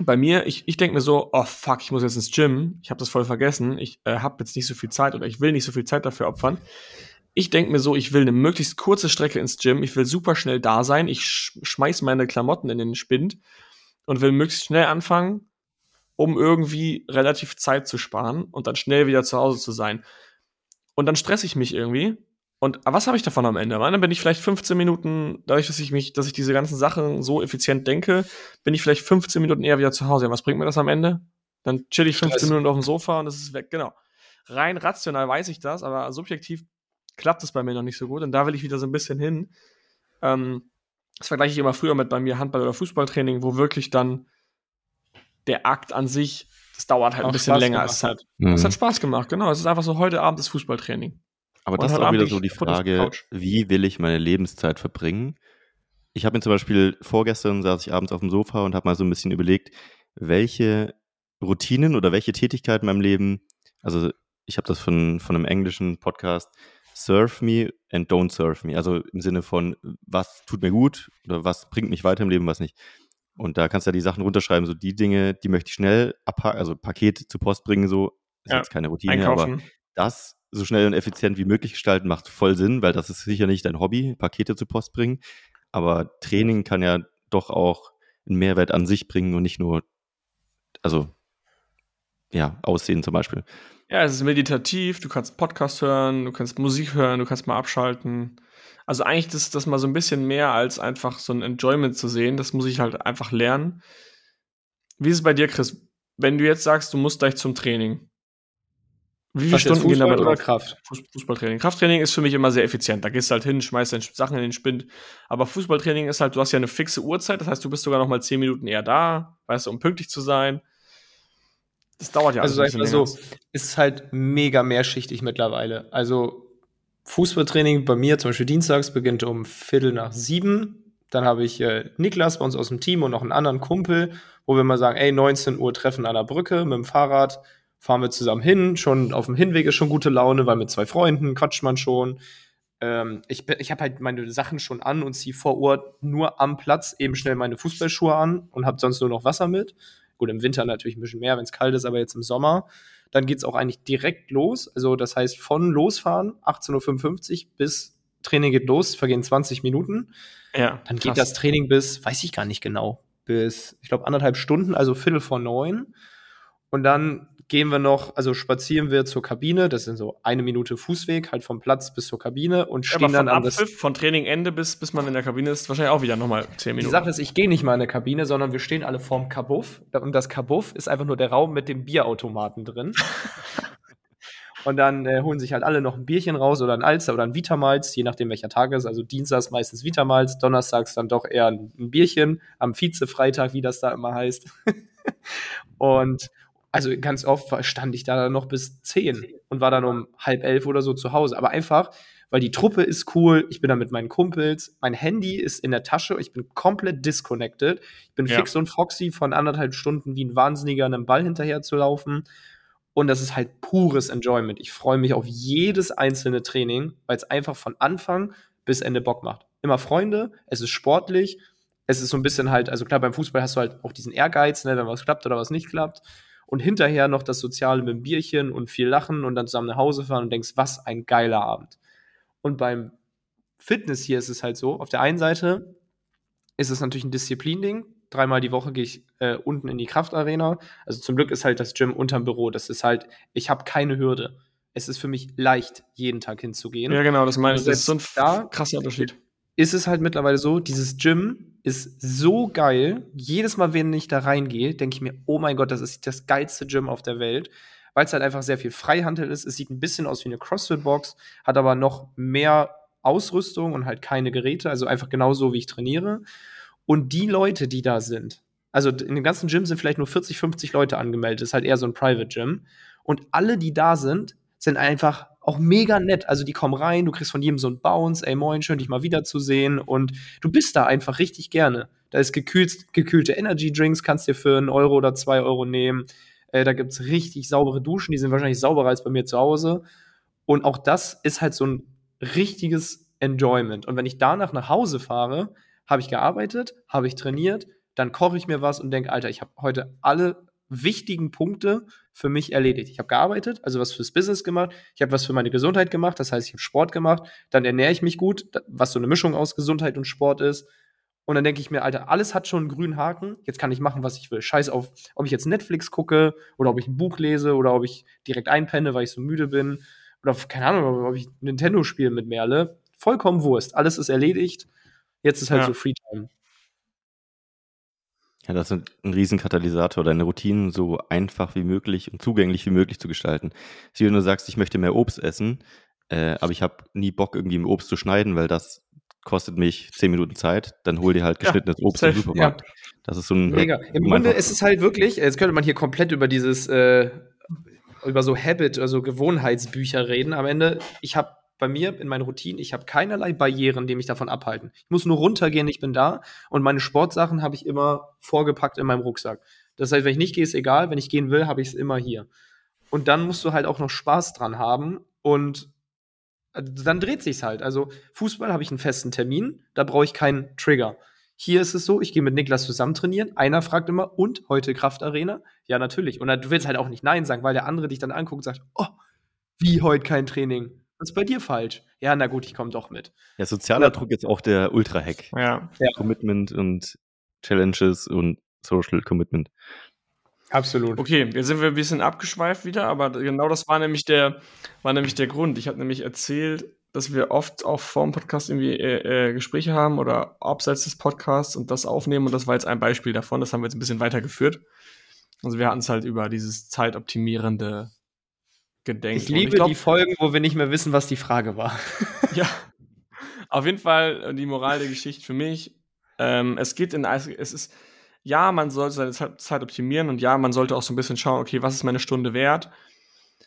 bei mir, ich, ich denke mir so, oh fuck, ich muss jetzt ins Gym, ich habe das voll vergessen, ich äh, habe jetzt nicht so viel Zeit oder ich will nicht so viel Zeit dafür opfern ich denke mir so, ich will eine möglichst kurze Strecke ins Gym, ich will super schnell da sein, ich sch schmeiß meine Klamotten in den Spind und will möglichst schnell anfangen, um irgendwie relativ Zeit zu sparen und dann schnell wieder zu Hause zu sein. Und dann stresse ich mich irgendwie. Und was habe ich davon am Ende? Am Ende bin ich vielleicht 15 Minuten, dadurch, dass ich mich, dass ich diese ganzen Sachen so effizient denke, bin ich vielleicht 15 Minuten eher wieder zu Hause. Und was bringt mir das am Ende? Dann chill ich 15 Minuten auf dem Sofa und es ist weg. Genau. Rein rational weiß ich das, aber subjektiv klappt es bei mir noch nicht so gut. Und da will ich wieder so ein bisschen hin. Ähm, das vergleiche ich immer früher mit bei mir Handball- oder Fußballtraining, wo wirklich dann der Akt an sich, das dauert halt auch ein bisschen Spaß länger. Es hat, mhm. es hat Spaß gemacht, genau. Es ist einfach so, heute Abend ist Fußballtraining. Aber das ist auch wieder so die Frage, wie will ich meine Lebenszeit verbringen? Ich habe mir zum Beispiel vorgestern saß ich abends auf dem Sofa und habe mal so ein bisschen überlegt, welche Routinen oder welche Tätigkeiten in meinem Leben Also ich habe das von, von einem englischen Podcast, Serve me and don't serve me. Also im Sinne von, was tut mir gut oder was bringt mich weiter im Leben, was nicht. Und da kannst du ja die Sachen runterschreiben, so die Dinge, die möchte ich schnell abhaken, also Paket zur Post bringen, so ist Ja, jetzt keine Routine, Einkaufen. aber das so schnell und effizient wie möglich gestalten macht voll Sinn, weil das ist sicher nicht dein Hobby, Pakete zur Post bringen. Aber Training kann ja doch auch einen Mehrwert an sich bringen und nicht nur, also ja, Aussehen zum Beispiel. Ja, es ist meditativ, du kannst Podcast hören, du kannst Musik hören, du kannst mal abschalten. Also eigentlich ist das mal so ein bisschen mehr als einfach so ein Enjoyment zu sehen. Das muss ich halt einfach lernen. Wie ist es bei dir, Chris? Wenn du jetzt sagst, du musst gleich zum Training. Wie viele Stunden gehen Fußball damit oder drauf? Kraft? Fuß- Fußballtraining. Krafttraining ist für mich immer sehr effizient. Da gehst du halt hin, schmeißt deine Sachen in den Spind. Aber Fußballtraining ist halt, du hast ja eine fixe Uhrzeit. Das heißt, du bist sogar noch mal zehn Minuten eher da, weißt du, um pünktlich zu sein. Das dauert ja Also alles sag ein ich mal bisschen so, länger. ist halt mega mehrschichtig mittlerweile. Also Fußballtraining bei mir zum Beispiel dienstags beginnt um Viertel nach sieben. Dann habe ich äh, Niklas bei uns aus dem Team und noch einen anderen Kumpel, wo wir mal sagen, ey, 19 Uhr treffen an der Brücke mit dem Fahrrad, fahren wir zusammen hin. Schon auf dem Hinweg ist schon gute Laune, weil mit zwei Freunden quatscht man schon. Ähm, ich ich habe halt meine Sachen schon an und ziehe vor Ort nur am Platz eben schnell meine Fußballschuhe an und habe sonst nur noch Wasser mit. Gut, im Winter natürlich ein bisschen mehr, wenn es kalt ist, aber jetzt im Sommer. Dann geht es auch eigentlich direkt los. Also das heißt, von losfahren, 18.55 Uhr bis Training geht los, vergehen 20 Minuten. Ja, Dann geht krass. das Training bis, weiß ich gar nicht genau, bis, ich glaube, anderthalb Stunden, also Viertel vor neun. Und dann gehen wir noch, also spazieren wir zur Kabine, das sind so eine Minute Fußweg, halt vom Platz bis zur Kabine und Ja, stehen von dann an das. Abpfiff, von Trainingende bis, bis man in der Kabine ist, wahrscheinlich auch wieder nochmal 10 Die Minuten. Sache ist, ich gehe nicht mal in eine Kabine, sondern wir stehen alle vorm Kabuff. Und das Kabuff ist einfach nur der Raum mit dem Bierautomaten drin. Und dann äh, holen sich halt alle noch ein Bierchen raus oder ein Alster oder ein Vitamalz, je nachdem welcher Tag ist. Also dienstags meistens Vitamalz, donnerstags dann doch eher ein, ein Bierchen, am Vize-Freitag, wie das da immer heißt. und also ganz oft stand ich da dann noch bis 10 und war dann um halb elf oder so zu Hause. Aber einfach, weil die Truppe ist cool, ich bin da mit meinen Kumpels, mein Handy ist in der Tasche, ich bin komplett disconnected. Ich bin Ja. fix und foxy von anderthalb Stunden wie ein Wahnsinniger einem Ball hinterher zu laufen. Und das ist halt pures Enjoyment. Ich freue mich auf jedes einzelne Training, weil es einfach von Anfang bis Ende Bock macht. Immer Freunde, es ist sportlich, es ist so ein bisschen halt, also klar, beim Fußball hast du halt auch diesen Ehrgeiz, ne, wenn was klappt oder was nicht klappt. Und hinterher noch das Soziale mit dem Bierchen und viel Lachen und dann zusammen nach Hause fahren und denkst, was ein geiler Abend. Und beim Fitness hier ist es halt so, auf der einen Seite ist es natürlich ein Disziplin-Ding. Dreimal die Woche gehe ich äh, unten in die Kraftarena. Also zum Glück ist halt das Gym unterm Büro. Das ist halt, ich habe keine Hürde. Es ist für mich leicht, jeden Tag hinzugehen. ja, genau, das meine ich. Das ist so ein da- krasser Unterschied. Ist es halt mittlerweile so, dieses Gym ist so geil. Jedes Mal, wenn ich da reingehe, denke ich mir, oh mein Gott, das ist das geilste Gym auf der Welt. Weil es halt einfach sehr viel Freihandel ist. Es sieht ein bisschen aus wie eine CrossFit-Box, hat aber noch mehr Ausrüstung und halt keine Geräte. Also einfach genauso, wie ich trainiere. Und die Leute, die da sind, also in dem ganzen Gym sind vielleicht nur 40, 50 Leute angemeldet. Ist halt eher so ein Private Gym. Und alle, die da sind, sind einfach auch mega nett. Also die kommen rein, du kriegst von jedem so einen Bounce, ey moin, schön dich mal wiederzusehen. Und du bist da einfach richtig gerne. Da ist gekühlt, gekühlte Energy Drinks, kannst dir für einen Euro oder zwei Euro nehmen. Äh, da gibt es richtig saubere Duschen, die sind wahrscheinlich sauberer als bei mir zu Hause. Und auch das ist halt so ein richtiges Enjoyment. Und wenn ich danach nach Hause fahre, habe ich gearbeitet, habe ich trainiert, dann koche ich mir was und denke, Alter, ich habe heute alle wichtigen Punkte für mich erledigt. Ich habe gearbeitet, also was fürs Business gemacht, ich habe was für meine Gesundheit gemacht, das heißt, ich habe Sport gemacht, dann ernähre ich mich gut, was so eine Mischung aus Gesundheit und Sport ist. Und dann denke ich mir, Alter, alles hat schon einen grünen Haken, jetzt kann ich machen, was ich will. Scheiß auf, ob ich jetzt Netflix gucke oder ob ich ein Buch lese oder ob ich direkt einpenne, weil ich so müde bin oder keine Ahnung, ob ich Nintendo spiele mit Merle. Vollkommen Wurst. Alles ist erledigt. Jetzt ist halt Ja. so Freetime. Ja, das ist ein Riesenkatalysator, deine Routinen so einfach wie möglich und zugänglich wie möglich zu gestalten. Wie wenn du sagst, ich möchte mehr Obst essen, äh, aber ich habe nie Bock, irgendwie im Obst zu schneiden, weil das kostet mich zehn Minuten Zeit, dann hol dir halt Ja, geschnittenes Obst im Supermarkt. Das ist so ein Mega. Hack, Im Grunde ist es halt wirklich, jetzt könnte man hier komplett über dieses, äh, über so Habit, also Gewohnheitsbücher reden. Am Ende, ich habe bei mir in meinen Routinen, ich habe keinerlei Barrieren, die mich davon abhalten. Ich muss nur runtergehen, ich bin da und meine Sportsachen habe ich immer vorgepackt in meinem Rucksack. Das heißt, wenn ich nicht gehe, ist egal. Wenn ich gehen will, habe ich es immer hier. und dann musst du halt auch noch Spaß dran haben und äh, dann dreht sich's halt. Also Fußball habe ich einen festen Termin, da brauche ich keinen Trigger. Hier ist es so, ich gehe mit Niklas zusammen trainieren. Einer fragt immer, und heute Kraftarena? Ja, natürlich. Und du willst halt auch nicht Nein sagen, weil der andere dich dann anguckt und sagt, oh, wie heute kein Training? Was ist bei dir falsch? Ja, na gut, ich komme doch mit. Ja, sozialer Druck ist auch der Ultra-Hack. Ja. Ja. Commitment und Challenges und Social Commitment. Absolut. Okay, jetzt sind wir ein bisschen abgeschweift wieder, aber genau das war nämlich der, war nämlich der Grund. Ich habe nämlich erzählt, dass wir oft auch vor dem Podcast irgendwie äh, äh, Gespräche haben oder abseits des Podcasts und das aufnehmen und das war jetzt ein Beispiel davon. Das haben wir jetzt ein bisschen weitergeführt. Also wir hatten es halt über dieses zeitoptimierende Gedenken. Ich liebe glaub, die Folgen, wo wir nicht mehr wissen, was die Frage war. Ja. Auf jeden Fall äh, die Moral der Geschichte für mich. Ähm, es geht in, es ist, ja, man sollte seine Zeit Zeit optimieren und ja, man sollte auch so ein bisschen schauen, okay, was ist meine Stunde wert?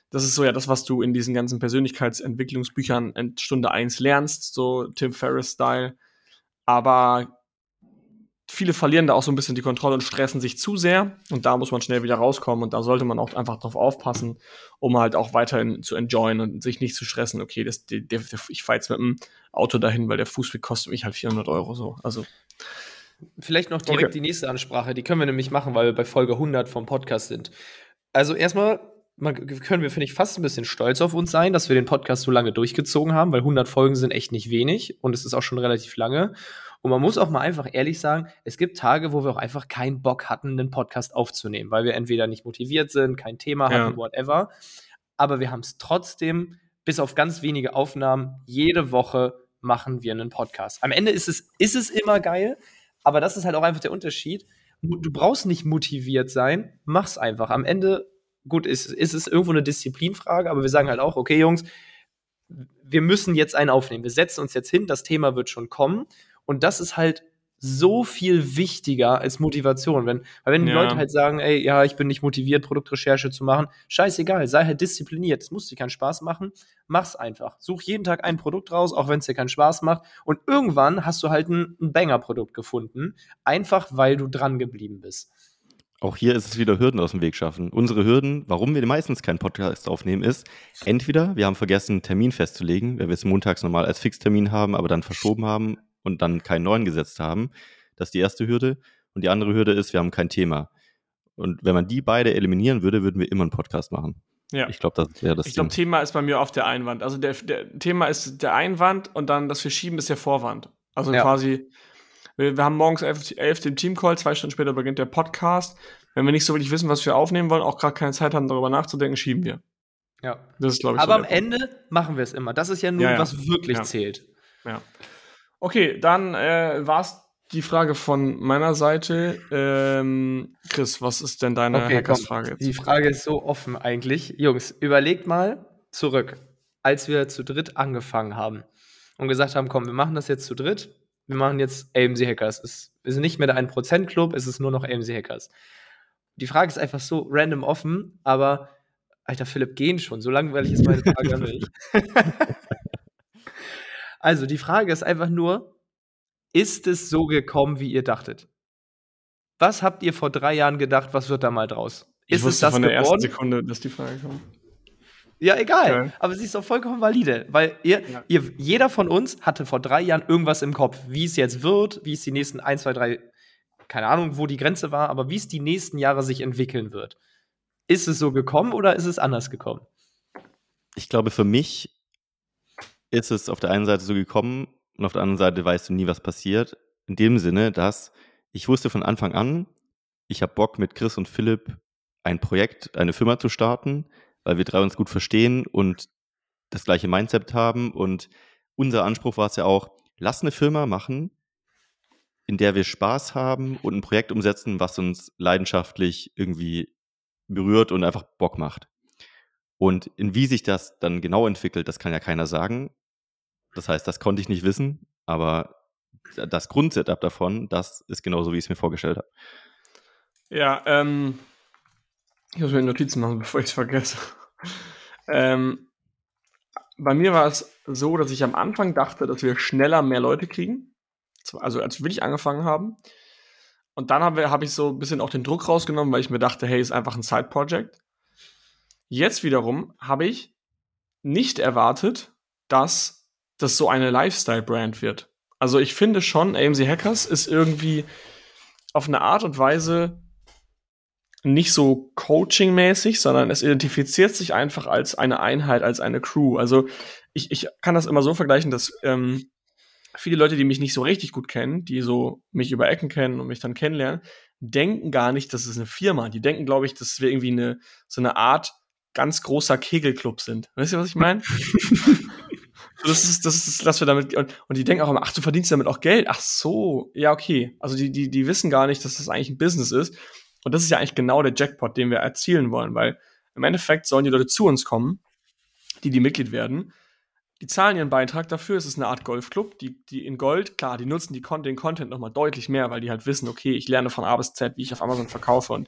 Das ist so ja das, was du in diesen ganzen Persönlichkeitsentwicklungsbüchern in Stunde 1 lernst, so Tim Ferriss-Style. Aber viele verlieren da auch so ein bisschen die Kontrolle und stressen sich zu sehr. Und da muss man schnell wieder rauskommen. Und da sollte man auch einfach drauf aufpassen, um halt auch weiterhin zu enjoyen und sich nicht zu stressen. Okay, das, der, der, ich fahre jetzt mit dem Auto dahin, weil der Fußweg kostet mich halt 400 Euro so. Also, Vielleicht noch direkt Okay. die nächste Ansprache. Die können wir nämlich machen, weil wir bei Folge 100 vom Podcast sind. Also erstmal können wir, finde ich, fast ein bisschen stolz auf uns sein, dass wir den Podcast so lange durchgezogen haben, weil 100 Folgen sind echt nicht wenig und es ist auch schon relativ lange. Und man muss auch mal einfach ehrlich sagen, es gibt Tage, wo wir auch einfach keinen Bock hatten, einen Podcast aufzunehmen, weil wir entweder nicht motiviert sind, kein Thema Ja. hatten, whatever. Aber wir haben es trotzdem, bis auf ganz wenige Aufnahmen, jede Woche machen wir einen Podcast. Am Ende ist es, ist es immer geil, aber das ist halt auch einfach der Unterschied. Du brauchst nicht motiviert sein, mach's einfach. Am Ende, gut, ist, ist es irgendwo eine Disziplinfrage, aber wir sagen halt auch, okay, Jungs, wir müssen jetzt einen aufnehmen. Wir setzen uns jetzt hin, das Thema wird schon kommen. Und das ist halt so viel wichtiger als Motivation. Wenn, weil wenn die Ja. Leute halt sagen, ey, ja, ich bin nicht motiviert, Produktrecherche zu machen, scheißegal, sei halt diszipliniert. Es muss dir keinen Spaß machen, mach's einfach. Such jeden Tag ein Produkt raus, auch wenn es dir keinen Spaß macht. Und irgendwann hast du halt ein, ein Banger-Produkt gefunden, einfach weil du dran geblieben bist. Auch hier ist es wieder Hürden aus dem Weg schaffen. Unsere Hürden, warum wir meistens keinen Podcast aufnehmen, ist, entweder wir haben vergessen, einen Termin festzulegen, weil wir es montags normal als Fixtermin haben, aber dann verschoben haben und dann keinen neuen gesetzt haben. Das ist die erste Hürde. Und die andere Hürde ist, wir haben kein Thema. Und wenn man die beide eliminieren würde, würden wir immer einen Podcast machen. ja. Ich glaube, das wäre das Ich glaube. Thema ist bei mir auf der Einwand. Also der, der Thema ist der Einwand und dann das Verschieben ist der Vorwand. Also Ja. quasi, wir, wir haben morgens 11, 11 den Teamcall, zwei Stunden später beginnt der Podcast. Wenn wir nicht so wirklich wissen, was wir aufnehmen wollen, auch gerade keine Zeit haben, darüber nachzudenken, schieben wir. Ja. Das ist, glaube ich, Aber so am Ende machen wir es immer. Das ist ja nur, Ja, ja. was wirklich Ja. zählt. Ja. Okay, dann äh, war es die Frage von meiner Seite. Ähm, Chris, was ist denn deine Okay, Hackersfrage Die? Frage ist so offen eigentlich. Jungs, überlegt mal zurück, als wir zu dritt angefangen haben und gesagt haben, komm, wir machen das jetzt zu dritt. Wir machen jetzt AMC Hackers. Es ist nicht mehr der 1%-Club, es ist nur noch AMC Hackers. Die Frage ist einfach so random offen, aber Alter, Philipp, gehen schon. So langweilig ist meine Frage an mich. Also, die Frage ist einfach nur, ist es so gekommen, wie ihr dachtet? Was habt ihr vor drei Jahren gedacht, was wird da mal draus? Ich ist es wusste das von der ersten geworden? Sekunde, dass die Frage kommt. Ja, egal. Okay. Aber sie ist doch vollkommen valide, weil ihr, Ja. ihr, jeder von uns hatte vor drei Jahren irgendwas im Kopf, wie es jetzt wird, wie es die nächsten ein, zwei, drei, keine Ahnung, wo die Grenze war, aber wie es die nächsten Jahre sich entwickeln wird. Ist es so gekommen oder ist es anders gekommen? Ich glaube, für mich ist es auf der einen Seite so gekommen und auf der anderen Seite weißt du nie, was passiert. In dem Sinne, dass ich wusste von Anfang an, ich habe Bock mit Chris und Philipp ein Projekt, eine Firma zu starten, weil wir drei uns gut verstehen und das gleiche Mindset haben. Und unser Anspruch war es ja auch, lass eine Firma machen, in der wir Spaß haben und ein Projekt umsetzen, was uns leidenschaftlich irgendwie berührt und einfach Bock macht. Und in wie sich das dann genau entwickelt, das kann ja keiner sagen. Das heißt, das konnte ich nicht wissen, aber das Grundsetup davon, das ist genauso, wie ich es mir vorgestellt habe. Ja, ähm, ich muss mir Notizen machen, bevor ich es vergesse. ähm, bei mir war es so, dass ich am Anfang dachte, dass wir schneller mehr Leute kriegen. Also als wir wirklich angefangen haben. Und dann habe hab ich so ein bisschen auch den Druck rausgenommen, weil ich mir dachte, hey, ist einfach ein Side-Project. Jetzt wiederum habe ich nicht erwartet, dass das so eine Lifestyle-Brand wird. Also ich finde schon, AMC Hackers ist irgendwie auf eine Art und Weise nicht so coaching-mäßig, sondern es identifiziert sich einfach als eine Einheit, als eine Crew. Also ich, ich kann das immer so vergleichen, dass ähm, viele Leute, die mich nicht so richtig gut kennen, die so mich über Ecken kennen und mich dann kennenlernen, denken gar nicht, dass es eine Firma. Die denken, glaube ich, dass wir irgendwie eine so eine Art ganz großer Kegelclub sind. Weißt du, was ich meine? das ist, das ist, dass wir damit, und, und die denken auch immer, ach, du verdienst damit auch Geld. Ach so, ja, okay. Also die, die, die wissen gar nicht, dass das eigentlich ein Business ist. Und das ist ja eigentlich genau der Jackpot, den wir erzielen wollen, weil im Endeffekt sollen die Leute zu uns kommen, die die Mitglied werden. Die zahlen ihren Beitrag dafür. Es ist eine Art Golfclub. Die, die in Gold, klar, die nutzen die, den Content nochmal deutlich mehr, weil die halt wissen, okay, ich lerne von A bis Z, wie ich auf Amazon verkaufe und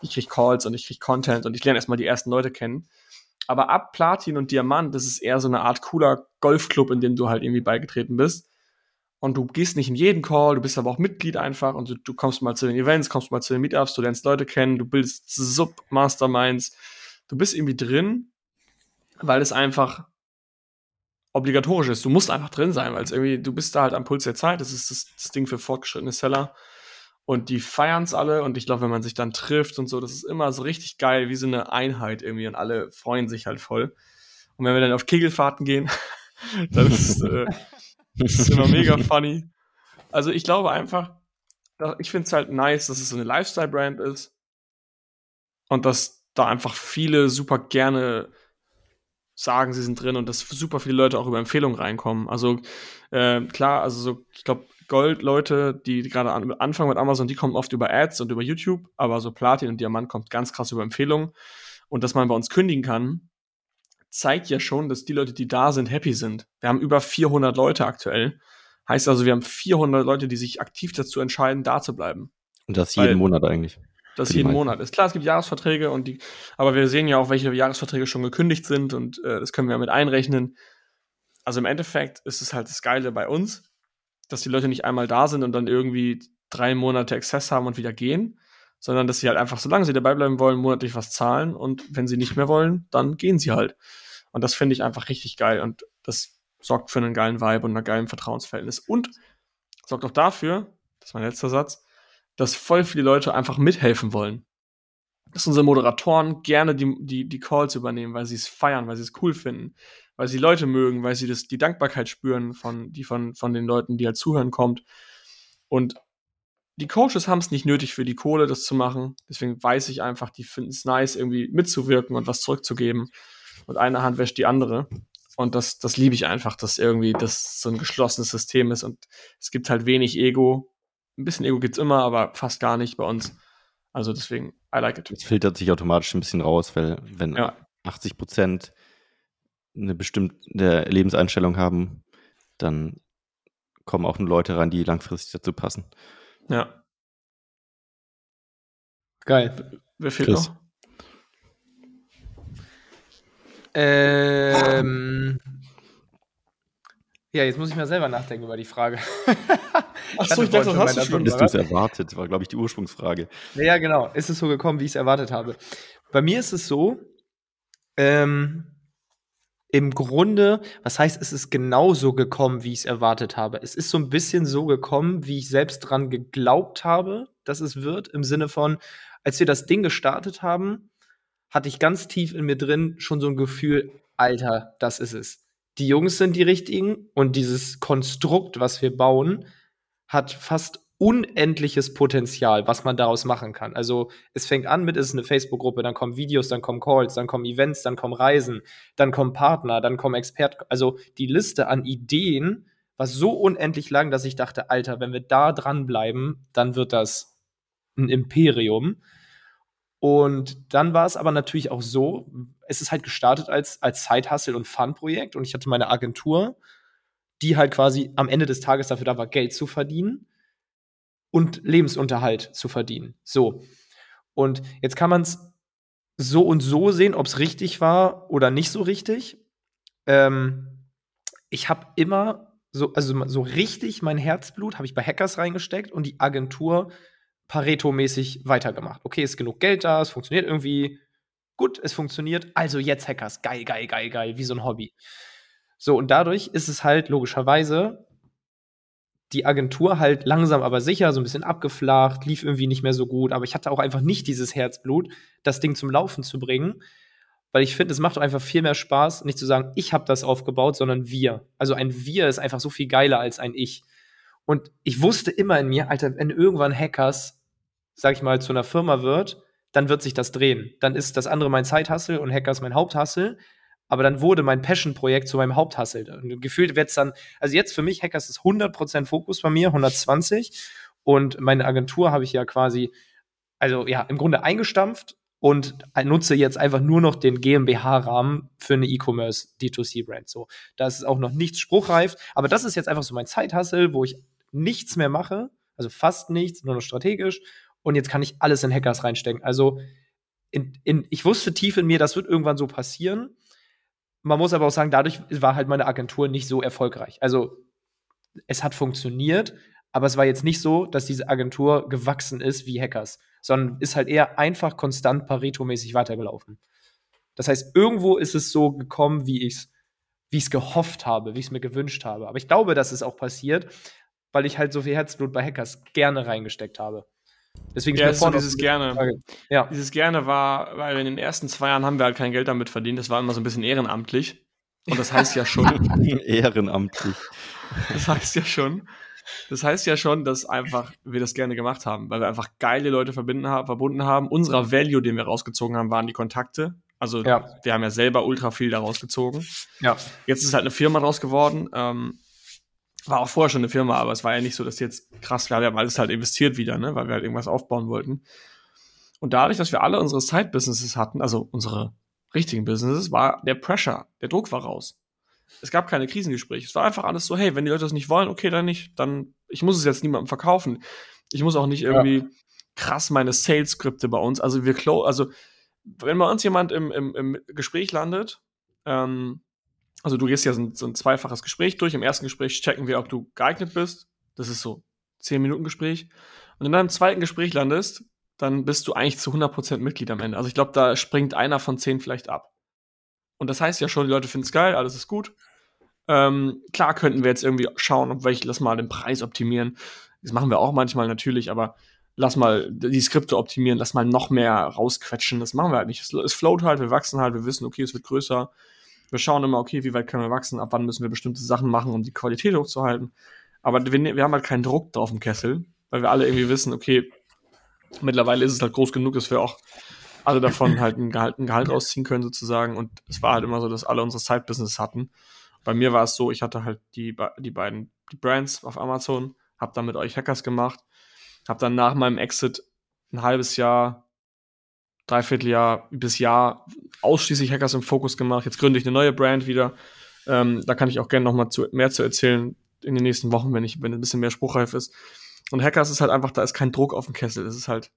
ich kriege Calls und ich kriege Content und ich lerne erstmal die ersten Leute kennen. Aber ab Platin und Diamant, das ist eher so eine Art cooler Golfclub, in dem du halt irgendwie beigetreten bist. Und du gehst nicht in jeden Call, du bist aber auch Mitglied einfach und du, du, kommst mal zu den Events, kommst mal zu den Meetups, du lernst Leute kennen, du bildest Sub-Masterminds, du bist irgendwie drin, weil es einfach obligatorisch ist. Du musst einfach drin sein, weil es irgendwie, du bist da halt am Puls der Zeit, das ist das, das Ding für fortgeschrittene Seller und die feiern es alle und ich glaube, wenn man sich dann trifft und so, das ist immer so richtig geil, wie so eine Einheit irgendwie und alle freuen sich halt voll. Und wenn wir dann auf Kegelfahrten gehen, dann ist äh, immer mega funny. Also ich glaube einfach, ich finde es halt nice, dass es so eine Lifestyle-Brand ist und dass da einfach viele super gerne sagen, sie sind drin und dass super viele Leute auch über Empfehlungen reinkommen. Also äh, klar, also so, ich glaube, Gold-Leute, die gerade an, anfangen mit Amazon, die kommen oft über Ads und über YouTube, aber so Platin und Diamant kommt ganz krass über Empfehlungen. Und dass man bei uns kündigen kann, zeigt ja schon, dass die Leute, die da sind, happy sind. Wir haben über 400 Leute aktuell. Heißt also, wir haben 400 Leute, die sich aktiv dazu entscheiden, da zu bleiben. Und das jeden Weil, Monat eigentlich. Das jeden Monat ist. Klar, es gibt Jahresverträge und die, aber wir sehen ja auch, welche Jahresverträge schon gekündigt sind und äh, das können wir mit einrechnen. Also im Endeffekt ist es halt das Geile bei uns, dass die Leute nicht einmal da sind und dann irgendwie drei Monate Access haben und wieder gehen, sondern dass sie halt einfach, solange sie dabei bleiben wollen, monatlich was zahlen und wenn sie nicht mehr wollen, dann gehen sie halt. Und das finde ich einfach richtig geil und das sorgt für einen geilen Vibe und ein geilen Vertrauensverhältnis und sorgt auch dafür, das ist mein letzter Satz, dass voll viele Leute einfach mithelfen wollen. Dass unsere Moderatoren gerne die, die, die Calls übernehmen, weil sie es feiern, weil sie es cool finden, weil sie Leute mögen, weil sie das, die Dankbarkeit spüren, von, die von, von den Leuten, die halt zuhören, kommt. Und die Coaches haben es nicht nötig für die Kohle, das zu machen. Deswegen weiß ich einfach, die finden es nice, irgendwie mitzuwirken und was zurückzugeben. Und eine Hand wäscht die andere. Und das, das liebe ich einfach, dass irgendwie das so ein geschlossenes System ist. Und es gibt halt wenig Ego. Ein bisschen Ego gibt es immer, aber fast gar nicht bei uns. Also deswegen, I like it. Es filtert sich automatisch ein bisschen raus, weil wenn ja. 80 Prozent eine bestimmte Lebenseinstellung haben, dann kommen auch nur Leute rein, die langfristig dazu passen. Ja. Geil. Wer fehlt Chris. noch? Ähm. Ja, jetzt muss ich mal selber nachdenken über die Frage. Achso, ich dachte, das hast du schon. Bist du es erwartet, war, glaube ich, die Ursprungsfrage. Ja, genau. Ist es so gekommen, wie ich es erwartet habe? Bei mir ist es so, ähm, im Grunde, was heißt, es ist genauso gekommen, wie ich es erwartet habe. Es ist so ein bisschen so gekommen, wie ich selbst dran geglaubt habe, dass es wird, im Sinne von, als wir das Ding gestartet haben, hatte ich ganz tief in mir drin schon so ein Gefühl, Alter, das ist es. Die Jungs sind die richtigen und dieses Konstrukt, was wir bauen, hat fast unendliches Potenzial, was man daraus machen kann. Also es fängt an mit, es ist eine Facebook-Gruppe, dann kommen Videos, dann kommen Calls, dann kommen Events, dann kommen Reisen, dann kommen Partner, dann kommen Experten. Also die Liste an Ideen war so unendlich lang, dass ich dachte, Alter, wenn wir da dranbleiben, dann wird das ein Imperium. Und dann war es aber natürlich auch so, es ist halt gestartet als, als Side-Hustle und Fun-Projekt und ich hatte meine Agentur, die halt quasi am Ende des Tages dafür da war, Geld zu verdienen und Lebensunterhalt zu verdienen. So. Und jetzt kann man es so und so sehen, ob es richtig war oder nicht so richtig. Ähm, ich habe immer so, also so richtig mein Herzblut habe ich bei Hackers reingesteckt und die Agentur Pareto-mäßig weitergemacht. Okay, ist genug Geld da, es funktioniert irgendwie, gut, es funktioniert, also jetzt Hackers, geil, geil, geil, geil, wie so ein Hobby. So, und dadurch ist es halt logischerweise die Agentur halt langsam aber sicher, so ein bisschen abgeflacht, lief irgendwie nicht mehr so gut, aber ich hatte auch einfach nicht dieses Herzblut, das Ding zum Laufen zu bringen, weil ich finde, es macht einfach viel mehr Spaß, nicht zu sagen, ich habe das aufgebaut, sondern wir. Also ein Wir ist einfach so viel geiler als ein Ich. Und ich wusste immer in mir, Alter, wenn irgendwann Hackers, sag ich mal, zu einer Firma wird, dann wird sich das drehen. Dann ist das andere mein Zeithassel und Hackers mein Haupthassel. Aber dann wurde mein Passion-Projekt zu meinem Haupthassel. Und gefühlt wird es dann, also jetzt für mich, Hackers ist 100% Fokus bei mir, 120. Und meine Agentur habe ich ja quasi, also ja, im Grunde eingestampft und nutze jetzt einfach nur noch den GmbH-Rahmen für eine E-Commerce D2C-Brand. So, da ist auch noch nichts spruchreif, aber das ist jetzt einfach so mein Zeithassel, wo ich nichts mehr mache, also fast nichts, nur noch strategisch. Und jetzt kann ich alles in Hackers reinstecken. Also in, in, ich wusste tief in mir, das wird irgendwann so passieren. Man muss aber auch sagen, dadurch war halt meine Agentur nicht so erfolgreich. Also es hat funktioniert, aber es war jetzt nicht so, dass diese Agentur gewachsen ist wie Hackers, sondern ist halt eher einfach konstant Pareto-mäßig weitergelaufen. Das heißt, irgendwo ist es so gekommen, wie ich es wie gehofft habe, wie ich es mir gewünscht habe. Aber ich glaube, dass es auch passiert, weil ich halt so viel Herzblut bei Hackers gerne reingesteckt habe. Deswegen ja, ist so dieses gerne. Ja. Dieses gerne war, weil in den ersten zwei Jahren haben wir halt kein Geld damit verdient. Das war immer so ein bisschen ehrenamtlich. Und das heißt ja schon. ehrenamtlich. Das heißt ja schon. Das heißt ja schon, dass einfach wir das gerne gemacht haben, weil wir einfach geile Leute verbinden haben, verbunden haben. Unserer Value, den wir rausgezogen haben, waren die Kontakte. Also ja. wir haben ja selber ultra viel da rausgezogen. Ja. Jetzt ist halt eine Firma draus geworden. Ähm, war auch vorher schon eine Firma, aber es war ja nicht so, dass jetzt krass, wir haben alles halt investiert wieder, ne, weil wir halt irgendwas aufbauen wollten. Und dadurch, dass wir alle unsere Side-Businesses hatten, also unsere richtigen Businesses, war der Pressure, der Druck war raus. Es gab keine Krisengespräche. Es war einfach alles so, hey, wenn die Leute das nicht wollen, okay, dann nicht. Dann, ich muss es jetzt niemandem verkaufen. Ich muss auch nicht irgendwie ja. krass meine Sales-Skripte bei uns. Also wir close, also wenn bei uns jemand im, im, im Gespräch landet, ähm, also du gehst ja so ein, so ein, zweifaches Gespräch durch. Im ersten Gespräch checken wir, ob du geeignet bist. Das ist so 10 Minuten Gespräch. Und in deinem zweiten Gespräch landest, dann bist du eigentlich zu 100% Mitglied am Ende. Also ich glaube, da springt einer von 10 vielleicht ab. Und das heißt ja schon, die Leute finden es geil, alles ist gut. Ähm, klar könnten wir jetzt irgendwie schauen, ob wir, lass mal den Preis optimieren. Das machen wir auch manchmal natürlich, aber lass mal die Skripte optimieren, lass mal noch mehr rausquetschen. Das machen wir halt nicht. Es float halt, wir wachsen halt, wir wissen, okay, es wird größer wir schauen immer, okay, wie weit können wir wachsen, ab wann müssen wir bestimmte Sachen machen, um die Qualität hochzuhalten. Aber wir, wir haben halt keinen Druck drauf im Kessel, weil wir alle irgendwie wissen, okay, mittlerweile ist es halt groß genug, dass wir auch alle davon halt ein Gehalt, ein Gehalt rausziehen können sozusagen. Und es war halt immer so, dass alle unsere Side-Business hatten. Bei mir war es so, ich hatte halt die, die beiden die Brands auf Amazon, habe dann mit euch Hackers gemacht, habe dann nach meinem Exit ein halbes Jahr Dreivierteljahr bis Jahr ausschließlich Hackers im Fokus gemacht. Jetzt gründe ich eine neue Brand wieder. Ähm, da kann ich auch gerne noch mal zu, mehr zu erzählen in den nächsten Wochen, wenn ich, wenn ein bisschen mehr spruchreif ist. Und Hackers ist halt einfach, da ist kein Druck auf dem Kessel. Es ist halt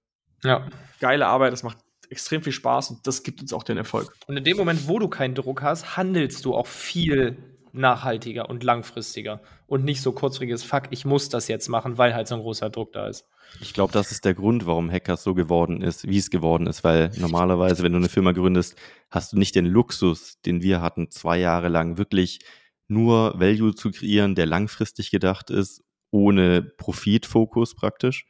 ja. geile Arbeit, das macht extrem viel Spaß und das gibt uns auch den Erfolg. Und in dem Moment, wo du keinen Druck hast, handelst du auch viel nachhaltiger und langfristiger und nicht so kurzfristiges Fuck, ich muss das jetzt machen, weil halt so ein großer Druck da ist. Ich glaube, das ist der Grund, warum Hackers so geworden ist, wie es geworden ist, weil normalerweise, wenn du eine Firma gründest, hast du nicht den Luxus, den wir hatten, zwei Jahre lang wirklich nur Value zu kreieren, der langfristig gedacht ist, ohne Profitfokus praktisch.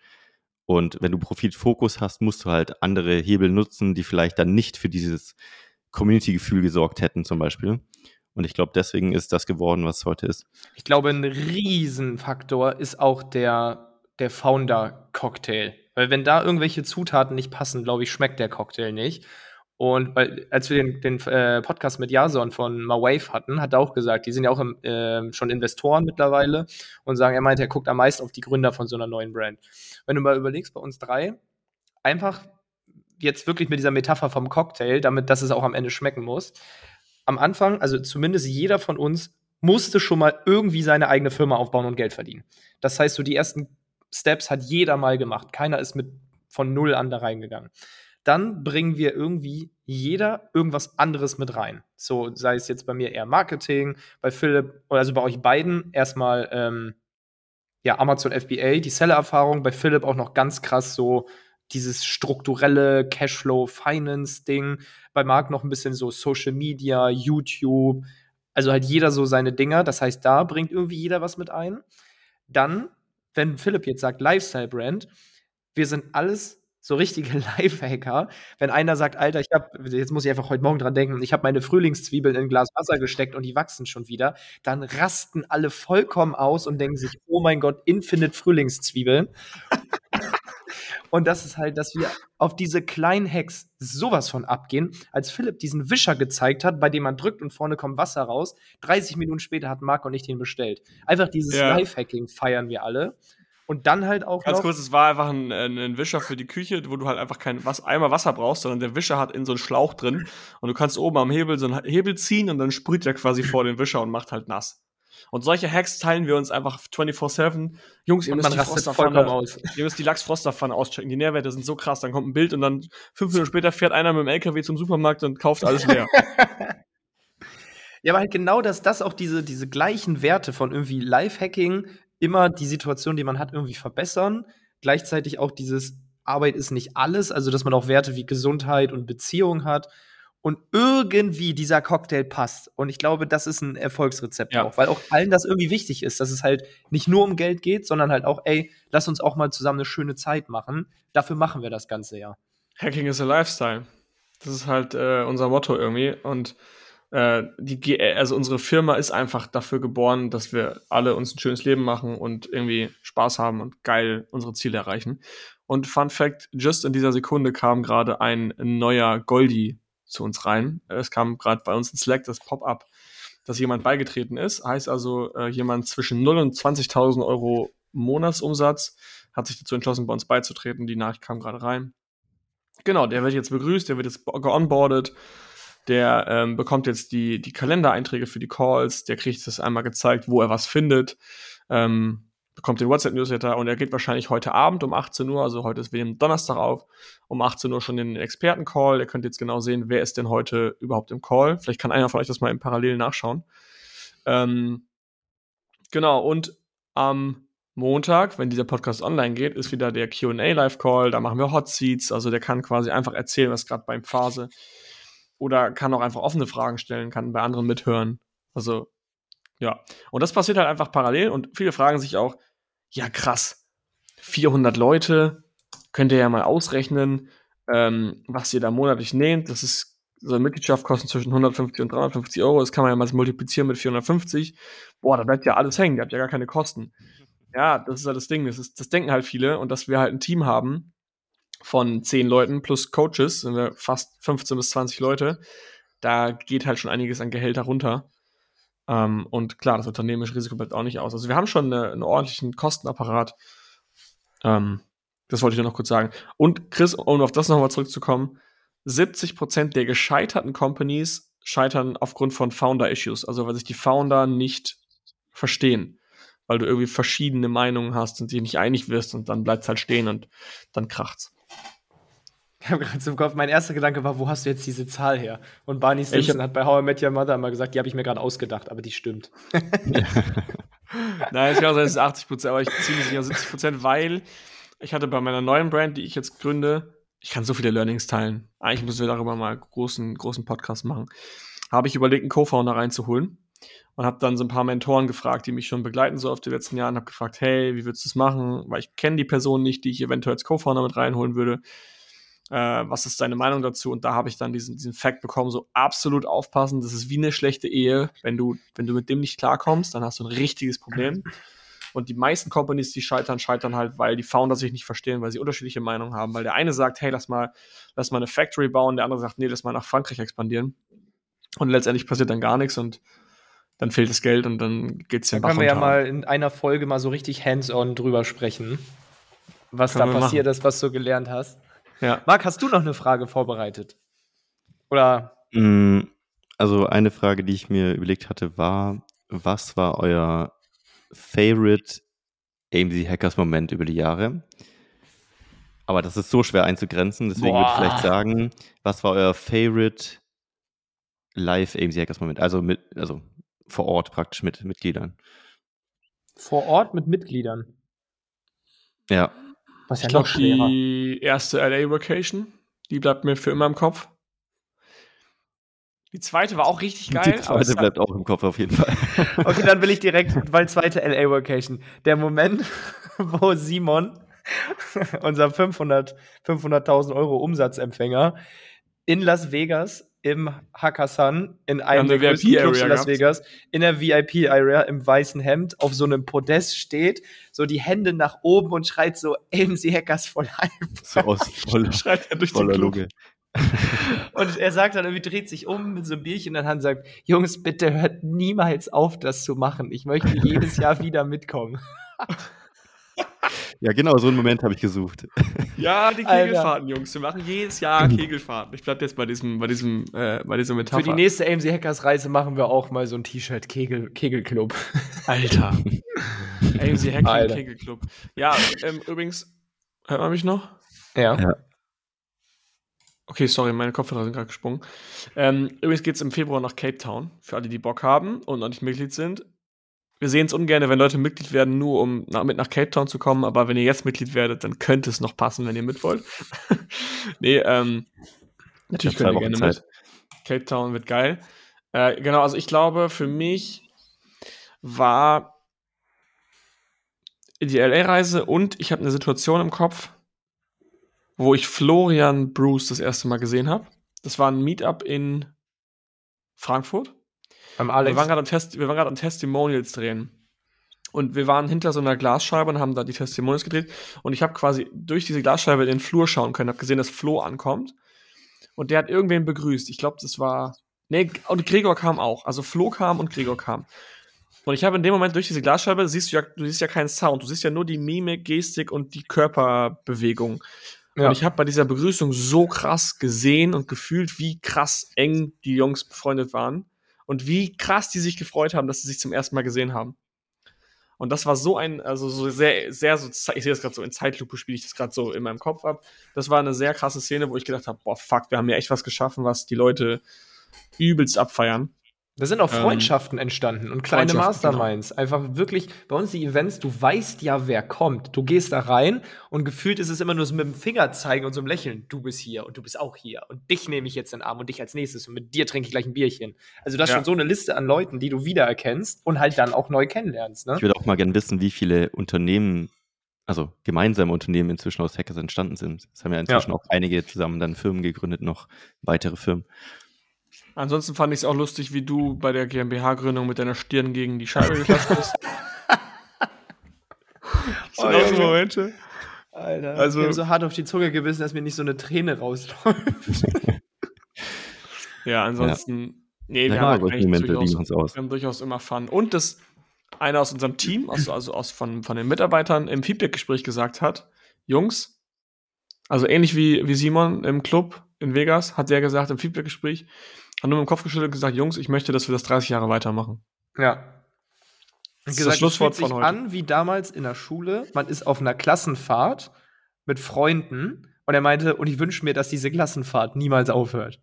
Und wenn du Profitfokus hast, musst du halt andere Hebel nutzen, die vielleicht dann nicht für dieses Community-Gefühl gesorgt hätten, zum Beispiel. Und ich glaube, deswegen ist das geworden, was es heute ist. Ich glaube, ein Riesenfaktor ist auch der, der Founder-Cocktail. Weil wenn da irgendwelche Zutaten nicht passen, glaube ich, schmeckt der Cocktail nicht. Und weil, als wir den, den äh, Podcast mit Jason von MaWave hatten, hat er auch gesagt, die sind ja auch im, äh, schon Investoren mittlerweile und sagen, er meint, er guckt am meisten auf die Gründer von so einer neuen Brand. Wenn du mal überlegst, bei uns drei, einfach jetzt wirklich mit dieser Metapher vom Cocktail, damit, dass es auch am Ende schmecken muss am Anfang, also zumindest jeder von uns, musste schon mal irgendwie seine eigene Firma aufbauen und Geld verdienen. Das heißt, so die ersten Steps hat jeder mal gemacht. Keiner ist mit von null an da reingegangen. Dann bringen wir irgendwie jeder irgendwas anderes mit rein. So sei es jetzt bei mir eher Marketing, bei Philipp, also bei euch beiden erstmal ähm, ja, Amazon FBA, die Seller-Erfahrung, bei Philipp auch noch ganz krass so dieses strukturelle Cashflow-Finance-Ding. Bei Marc noch ein bisschen so Social Media, YouTube. Also halt jeder so seine Dinger. Das heißt, da bringt irgendwie jeder was mit ein. Dann, wenn Philipp jetzt sagt Lifestyle-Brand, wir sind alles so richtige Lifehacker. Wenn einer sagt, Alter, ich habe, jetzt muss ich einfach heute Morgen dran denken, ich habe meine Frühlingszwiebeln in ein Glas Wasser gesteckt und die wachsen schon wieder, dann rasten alle vollkommen aus und denken sich, oh mein Gott, Infinite Frühlingszwiebeln. Und das ist halt, dass wir auf diese kleinen Hacks sowas von abgehen. Als Philipp diesen Wischer gezeigt hat, bei dem man drückt und vorne kommt Wasser raus, 30 Minuten später hat Marco und ich den bestellt. Einfach dieses ja. Lifehacking feiern wir alle. Und dann halt auch. Ganz noch kurz, es war einfach ein, ein, Wischer für die Küche, wo du halt einfach kein was, Eimer Wasser brauchst, sondern der Wischer hat in so einen Schlauch drin und du kannst oben am Hebel so einen Hebel ziehen und dann sprüht der quasi vor den Wischer und macht halt nass. Und solche Hacks teilen wir uns einfach 24-7. Jungs, ihr müsst, die Frosterpfanne, aus. ihr müsst die Lachsfrosterpfanne auschecken. Die Nährwerte sind so krass. Dann kommt ein Bild und dann fünf Minuten später fährt einer mit dem LKW zum Supermarkt und kauft alles leer. ja, aber halt genau, dass das auch diese, diese gleichen Werte von irgendwie Lifehacking, immer die Situation, die man hat, irgendwie verbessern. Gleichzeitig auch dieses Arbeit ist nicht alles, also dass man auch Werte wie Gesundheit und Beziehung hat. Und irgendwie dieser Cocktail passt. Und ich glaube, das ist ein Erfolgsrezept ja. auch, weil auch allen das irgendwie wichtig ist, dass es halt nicht nur um Geld geht, sondern halt auch, ey, lass uns auch mal zusammen eine schöne Zeit machen. Dafür machen wir das Ganze ja. Hacking is a Lifestyle. Das ist halt äh, unser Motto irgendwie. Und äh, die, also unsere Firma ist einfach dafür geboren, dass wir alle uns ein schönes Leben machen und irgendwie Spaß haben und geil unsere Ziele erreichen. Und Fun Fact, just in dieser Sekunde kam gerade ein neuer Goldie zu uns rein. Es kam gerade bei uns in Slack das Pop-up, dass jemand beigetreten ist. Heißt also, äh, jemand zwischen 0 und 20.000 Euro Monatsumsatz hat sich dazu entschlossen, bei uns beizutreten. Die Nachricht kam gerade rein. Genau, der wird jetzt begrüßt, der wird jetzt geonboardet der ähm, bekommt jetzt die, die Kalendereinträge für die Calls, der kriegt das einmal gezeigt, wo er was findet, ähm, bekommt den WhatsApp-Newsletter und er geht wahrscheinlich heute Abend um 18 Uhr, also heute ist wir Donnerstag auf, um 18 Uhr schon den Experten-Call. Ihr könnt jetzt genau sehen, wer ist denn heute überhaupt im Call. Vielleicht kann einer von euch das mal im Parallel nachschauen. Ähm, genau, und am Montag, wenn dieser Podcast online geht, ist wieder der QA Live Call. Da machen wir Hot Seats. Also der kann quasi einfach erzählen, was gerade beim Phase oder kann auch einfach offene Fragen stellen, kann bei anderen mithören. Also, ja. Und das passiert halt einfach parallel und viele fragen sich auch, ja krass, 400 Leute, könnt ihr ja mal ausrechnen, ähm, was ihr da monatlich nehmt. Das ist, so eine Mitgliedschaft kostet zwischen 150 und 350 Euro. Das kann man ja mal multiplizieren mit 450. Boah, da bleibt ja alles hängen, ihr habt ja gar keine Kosten. Ja, das ist halt das Ding. Das, ist, das denken halt viele und dass wir halt ein Team haben, von zehn Leuten plus Coaches, sind wir fast 15 bis 20 Leute. Da geht halt schon einiges an Gehälter runter. Ähm, und klar, das unternehmerische Risiko bleibt auch nicht aus. Also wir haben schon eine, einen ordentlichen Kostenapparat. Ähm, das wollte ich nur noch kurz sagen. Und Chris, um auf das nochmal zurückzukommen, 70% der gescheiterten Companies scheitern aufgrund von Founder-Issues, also weil sich die Founder nicht verstehen, weil du irgendwie verschiedene Meinungen hast und dich nicht einig wirst und dann bleibt es halt stehen und dann kracht's. Ich habe gerade im Kopf, mein erster Gedanke war, wo hast du jetzt diese Zahl her? Und Barney Simpson hat bei How I Met Your Mother mal gesagt, die habe ich mir gerade ausgedacht, aber die stimmt. Nein, ich glaube, es ist 80 Prozent, aber ich ziehe mich sicher 70 Prozent, weil ich hatte bei meiner neuen Brand, die ich jetzt gründe, ich kann so viele Learnings teilen. Eigentlich müssen wir darüber mal einen großen, großen Podcast machen. Habe ich überlegt, einen Co-Founder reinzuholen und habe dann so ein paar Mentoren gefragt, die mich schon begleiten so auf die letzten Jahren, habe gefragt, hey, wie würdest du das machen? Weil ich kenne die Person nicht, die ich eventuell als Co-Founder mit reinholen würde äh, was ist deine Meinung dazu? Und da habe ich dann diesen, diesen Fact bekommen, so absolut aufpassen, das ist wie eine schlechte Ehe. Wenn du, wenn du mit dem nicht klarkommst, dann hast du ein richtiges Problem. Und die meisten Companies, die scheitern, scheitern halt, weil die Founder sich nicht verstehen, weil sie unterschiedliche Meinungen haben. Weil der eine sagt, hey, lass mal, lass mal eine Factory bauen, der andere sagt, nee, lass mal nach Frankreich expandieren. Und letztendlich passiert dann gar nichts und dann fehlt das Geld und dann geht es ja Da können wir ja mal in einer Folge mal so richtig hands-on drüber sprechen, was können da passiert ist, was du gelernt hast. Ja. Marc, hast du noch eine Frage vorbereitet? Oder? Mm, also eine Frage, die ich mir überlegt hatte, war, was war euer Favorite AMZ Hackers Moment über die Jahre? Aber das ist so schwer einzugrenzen, deswegen würde ich vielleicht sagen, was war euer Favorite Live AMZ Hackers Moment? Also mit, also vor Ort praktisch mit Mitgliedern. Vor Ort mit Mitgliedern? Ja. Was ja Ich noch glaube, die erste LA Vacation, die bleibt mir für immer im Kopf. Die zweite war auch richtig geil. Die zweite bleibt auch im Kopf auf jeden Fall. Okay, dann will ich direkt, weil zweite LA Vacation. Der Moment, wo Simon, unser 500 500.000 Euro Umsatzempfänger, in Las Vegas im Hakkasan, in einem eine der größten Clubs VIP-Area in Las. Vegas, in der VIP-Area im weißen Hemd auf so einem Podest steht, so die Hände nach oben und schreit so AMC Hackers for Life. so aus voller, schreit er durch den voller Club. Loge. Und er sagt dann irgendwie, dreht sich um mit so einem Bierchen in der Hand und sagt, Jungs, bitte hört niemals auf, das zu machen. Ich möchte jedes Jahr wieder mitkommen. Ja, genau, so einen Moment habe ich gesucht. Ja, die Alter. Kegelfahrten, Jungs. Wir machen jedes Jahr Kegelfahrten. Ich bleib jetzt bei diesem, bei diesem, äh, bei dieser Metapher. Für die nächste AMC Hackers Reise machen wir auch mal so ein T-Shirt Kegel, Kegelclub. Alter. AMC Alter. Kegelclub. Ja, ähm, übrigens, hört man mich noch? Ja. Ja. Okay, sorry, meine Kopfhörer sind gerade gesprungen. Ähm, übrigens geht es im Februar nach Cape Town, für alle, die Bock haben und noch nicht Mitglied sind. Wir sehen es ungern, wenn Leute Mitglied werden, nur um nach, mit nach Cape Town zu kommen, aber wenn ihr jetzt Mitglied werdet, dann könnte es noch passen, wenn ihr mit wollt. nee, ähm, natürlich könnt ihr gerne Wochen mit. Cape Town wird geil. Äh, genau, also ich glaube, für mich war die LA-Reise und ich habe eine Situation im Kopf, wo ich Florian Bruce das erste Mal gesehen habe. Das war ein Meetup in Frankfurt. Beim Wir Alex. waren gerade am, Test, wir waren am Testimonials drehen. Und wir waren hinter so einer Glasscheibe und haben da die Testimonials gedreht. Und ich habe quasi durch diese Glasscheibe in den Flur schauen können, habe gesehen, dass Flo ankommt. Und der hat irgendwen begrüßt. Ich glaube, das war. Nee, und Gregor kam auch. Also Flo kam und Gregor kam. Und ich habe in dem Moment durch diese Glasscheibe, siehst du ja, du siehst ja keinen Sound, du siehst ja nur die Mimik, Gestik und die Körperbewegung. Ja. Und ich habe bei dieser Begrüßung so krass gesehen und gefühlt, wie krass eng die Jungs befreundet waren und wie krass die sich gefreut haben, dass sie sich zum ersten Mal gesehen haben. Und das war so ein, also so sehr, sehr so, ich sehe das gerade so in Zeitlupe, spiele ich das gerade so in meinem Kopf ab. Das war eine sehr krasse Szene, wo ich gedacht habe, boah, fuck, wir haben ja echt was geschaffen, was die Leute übelst abfeiern. Da sind auch Ähm, Freundschaften entstanden und kleine genau. Masterminds. Einfach wirklich, bei uns die Events, du weißt ja, wer kommt. Du gehst da rein und gefühlt ist es immer nur so mit dem Finger zeigen und so einem Lächeln. Du bist hier und du bist auch hier. Und dich nehme ich jetzt in den Arm und dich als nächstes. Und mit dir trinke ich gleich ein Bierchen. Also das ist Ja. schon so eine Liste an Leuten, die du wiedererkennst und halt dann auch neu kennenlernst. Ne? Ich würde auch mal gerne wissen, wie viele Unternehmen, also gemeinsame Unternehmen inzwischen aus Hackers entstanden sind. Es haben ja inzwischen auch einige zusammen dann Firmen gegründet, noch weitere Firmen. Ansonsten fand ich es auch lustig, wie du bei der GmbH-Gründung mit deiner Stirn gegen die Scheibe geklatscht bist. Oh, auch so. Momente. Alter. Also- Also, ich habe so hart auf die Zunge gebissen, dass mir nicht so eine Träne rausläuft. Ja, ansonsten, nee, Na wir klar, haben, Momente durchaus, wir haben durchaus immer Fun. Und das einer aus unserem Team, aus, also aus von, von den Mitarbeitern im Feedback-Gespräch gesagt hat, Jungs, also ähnlich wie, wie Simon im Club in Vegas, hat der gesagt im Feedback-Gespräch, hat nur mit dem Kopf geschüttelt und gesagt, Jungs, ich möchte, dass wir das 30 Jahre weitermachen. Ja. Das ist gesagt, das Schlusswort es fühlt von sich heute. an wie damals in der Schule. Man ist auf einer Klassenfahrt mit Freunden und er meinte, und ich wünsche mir, dass diese Klassenfahrt niemals aufhört.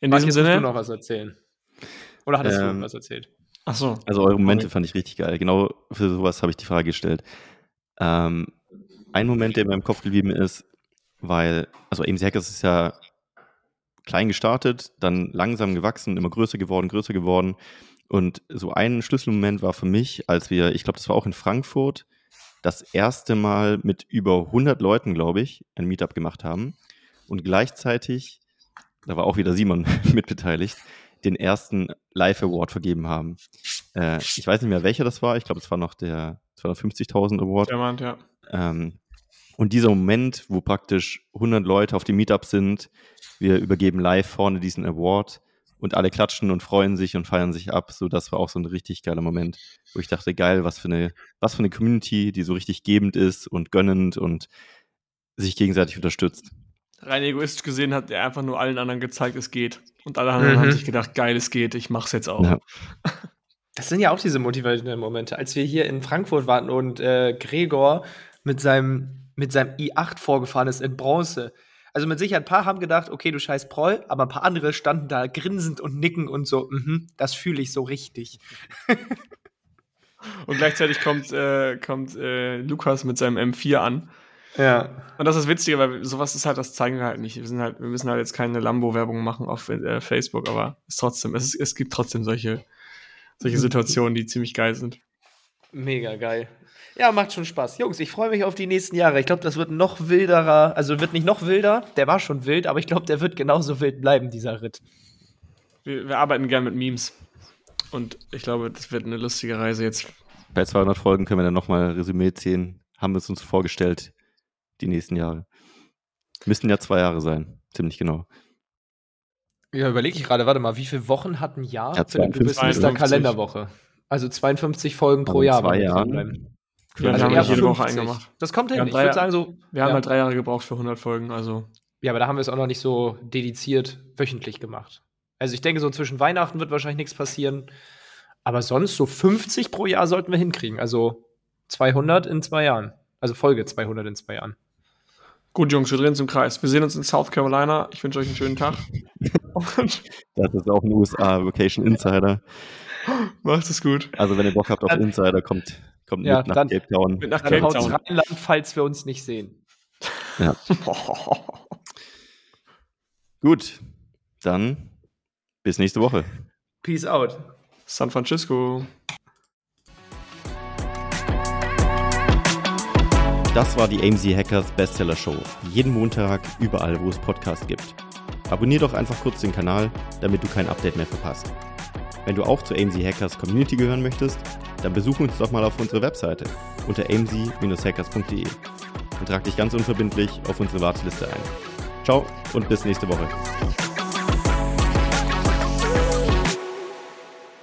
In Marc, diesem jetzt musst du Sinne, noch was erzählen. Oder hattest Ähm, du was erzählt? ach so, Also eure Momente Sorry. fand ich richtig geil. Genau für sowas habe ich die Frage gestellt. Ähm, ein Moment, der in meinem Kopf geblieben ist, weil, also AMC Hackers ist ja klein gestartet, dann langsam gewachsen, immer größer geworden, größer geworden. Und so ein Schlüsselmoment war für mich, als wir, ich glaube, das war auch in Frankfurt, das erste Mal mit über 100 Leuten, glaube ich, ein Meetup gemacht haben und gleichzeitig, da war auch wieder Simon mitbeteiligt, den ersten Live Award vergeben haben. Äh, ich weiß nicht mehr, welcher das war. Ich glaube, es war noch der 250.000 Award. der meint, ja. Ähm, und dieser Moment, wo praktisch 100 Leute auf dem Meetup sind, wir übergeben live vorne diesen Award und alle klatschen und freuen sich und feiern sich ab. So, das war auch so ein richtig geiler Moment, wo ich dachte, geil, was für eine, was für eine Community, die so richtig gebend ist und gönnend und sich gegenseitig unterstützt. Rein egoistisch gesehen hat er einfach nur allen anderen gezeigt, es geht. Und alle anderen Mhm. haben sich gedacht, geil, es geht, ich mach's jetzt auch. Ja. Das sind ja auch diese motivierenden Momente. Als wir hier in Frankfurt waren und äh, Gregor mit seinem, mit seinem i8 vorgefahren ist in Bronze. Also mit Sicherheit, ein paar haben gedacht, okay, du scheiß Proll, aber ein paar andere standen da grinsend und nicken und so, mhm, das fühle ich so richtig. Und gleichzeitig kommt, äh, kommt äh, Lukas mit seinem M4 an. Ja. Und das ist witzig, weil sowas ist halt, das zeigen wir halt nicht. Wir, sind halt, wir müssen halt jetzt keine Lambo-Werbung machen auf äh, Facebook, aber es, trotzdem, es, es gibt trotzdem solche, solche Situationen, die ziemlich geil sind. Mega geil. Ja, macht schon Spaß. Jungs, ich freue mich auf die nächsten Jahre. Ich glaube, das wird noch wilderer. Also wird nicht noch wilder. Der war schon wild, aber ich glaube, der wird genauso wild bleiben, dieser Ritt. Wir, wir arbeiten gern mit Memes. Und ich glaube, das wird eine lustige Reise jetzt. Bei 200 Folgen können wir dann nochmal Resümee ziehen. Haben wir es uns vorgestellt, die nächsten Jahre. Müssten ja zwei Jahre sein. Ziemlich genau. Ja, überlege ich gerade, warte mal, wie viele Wochen hat ein Jahr? Ja, Philipp, du bist in 52. der Kalenderwoche. Also 52 Folgen pro in Jahr. zwei dranbleiben. Ja, Also haben wir nicht jede Woche 50. eingemacht. Das kommt hin. haben Ich drei- würde sagen so. Wir haben ja. halt drei Jahre gebraucht für 100 Folgen, also. Ja, aber da haben wir es auch noch nicht so dediziert wöchentlich gemacht. Also ich denke, so zwischen Weihnachten wird wahrscheinlich nichts passieren. Aber sonst so 50 pro Jahr sollten wir hinkriegen. Also 200 in zwei Jahren. Also Folge 200 in zwei Jahren. Gut, Jungs, wir drehen uns im Kreis. Wir sehen uns in South Carolina. Ich wünsche euch einen schönen Tag. Das ist auch ein USA Vacation Insider. Macht es gut. Also wenn ihr Bock habt auf Dann- Insider, kommt, kommt Ja, mit nach dann- Cape Town. Mit nach Cape Town. Rheinland, falls wir uns nicht sehen. Gut, dann bis nächste Woche. Peace out. San Francisco. Das war die AMZ Hackers Bestseller Show. Jeden Montag, überall, wo es Podcasts gibt. Abonnier doch einfach kurz den Kanal, damit du kein Update mehr verpasst. Wenn du auch zur AMZ Hackers Community gehören möchtest, dann besuch uns doch mal auf unserer Webseite unter amz-hackers.de und trag dich ganz unverbindlich auf unsere Warteliste ein. Ciao und bis nächste Woche.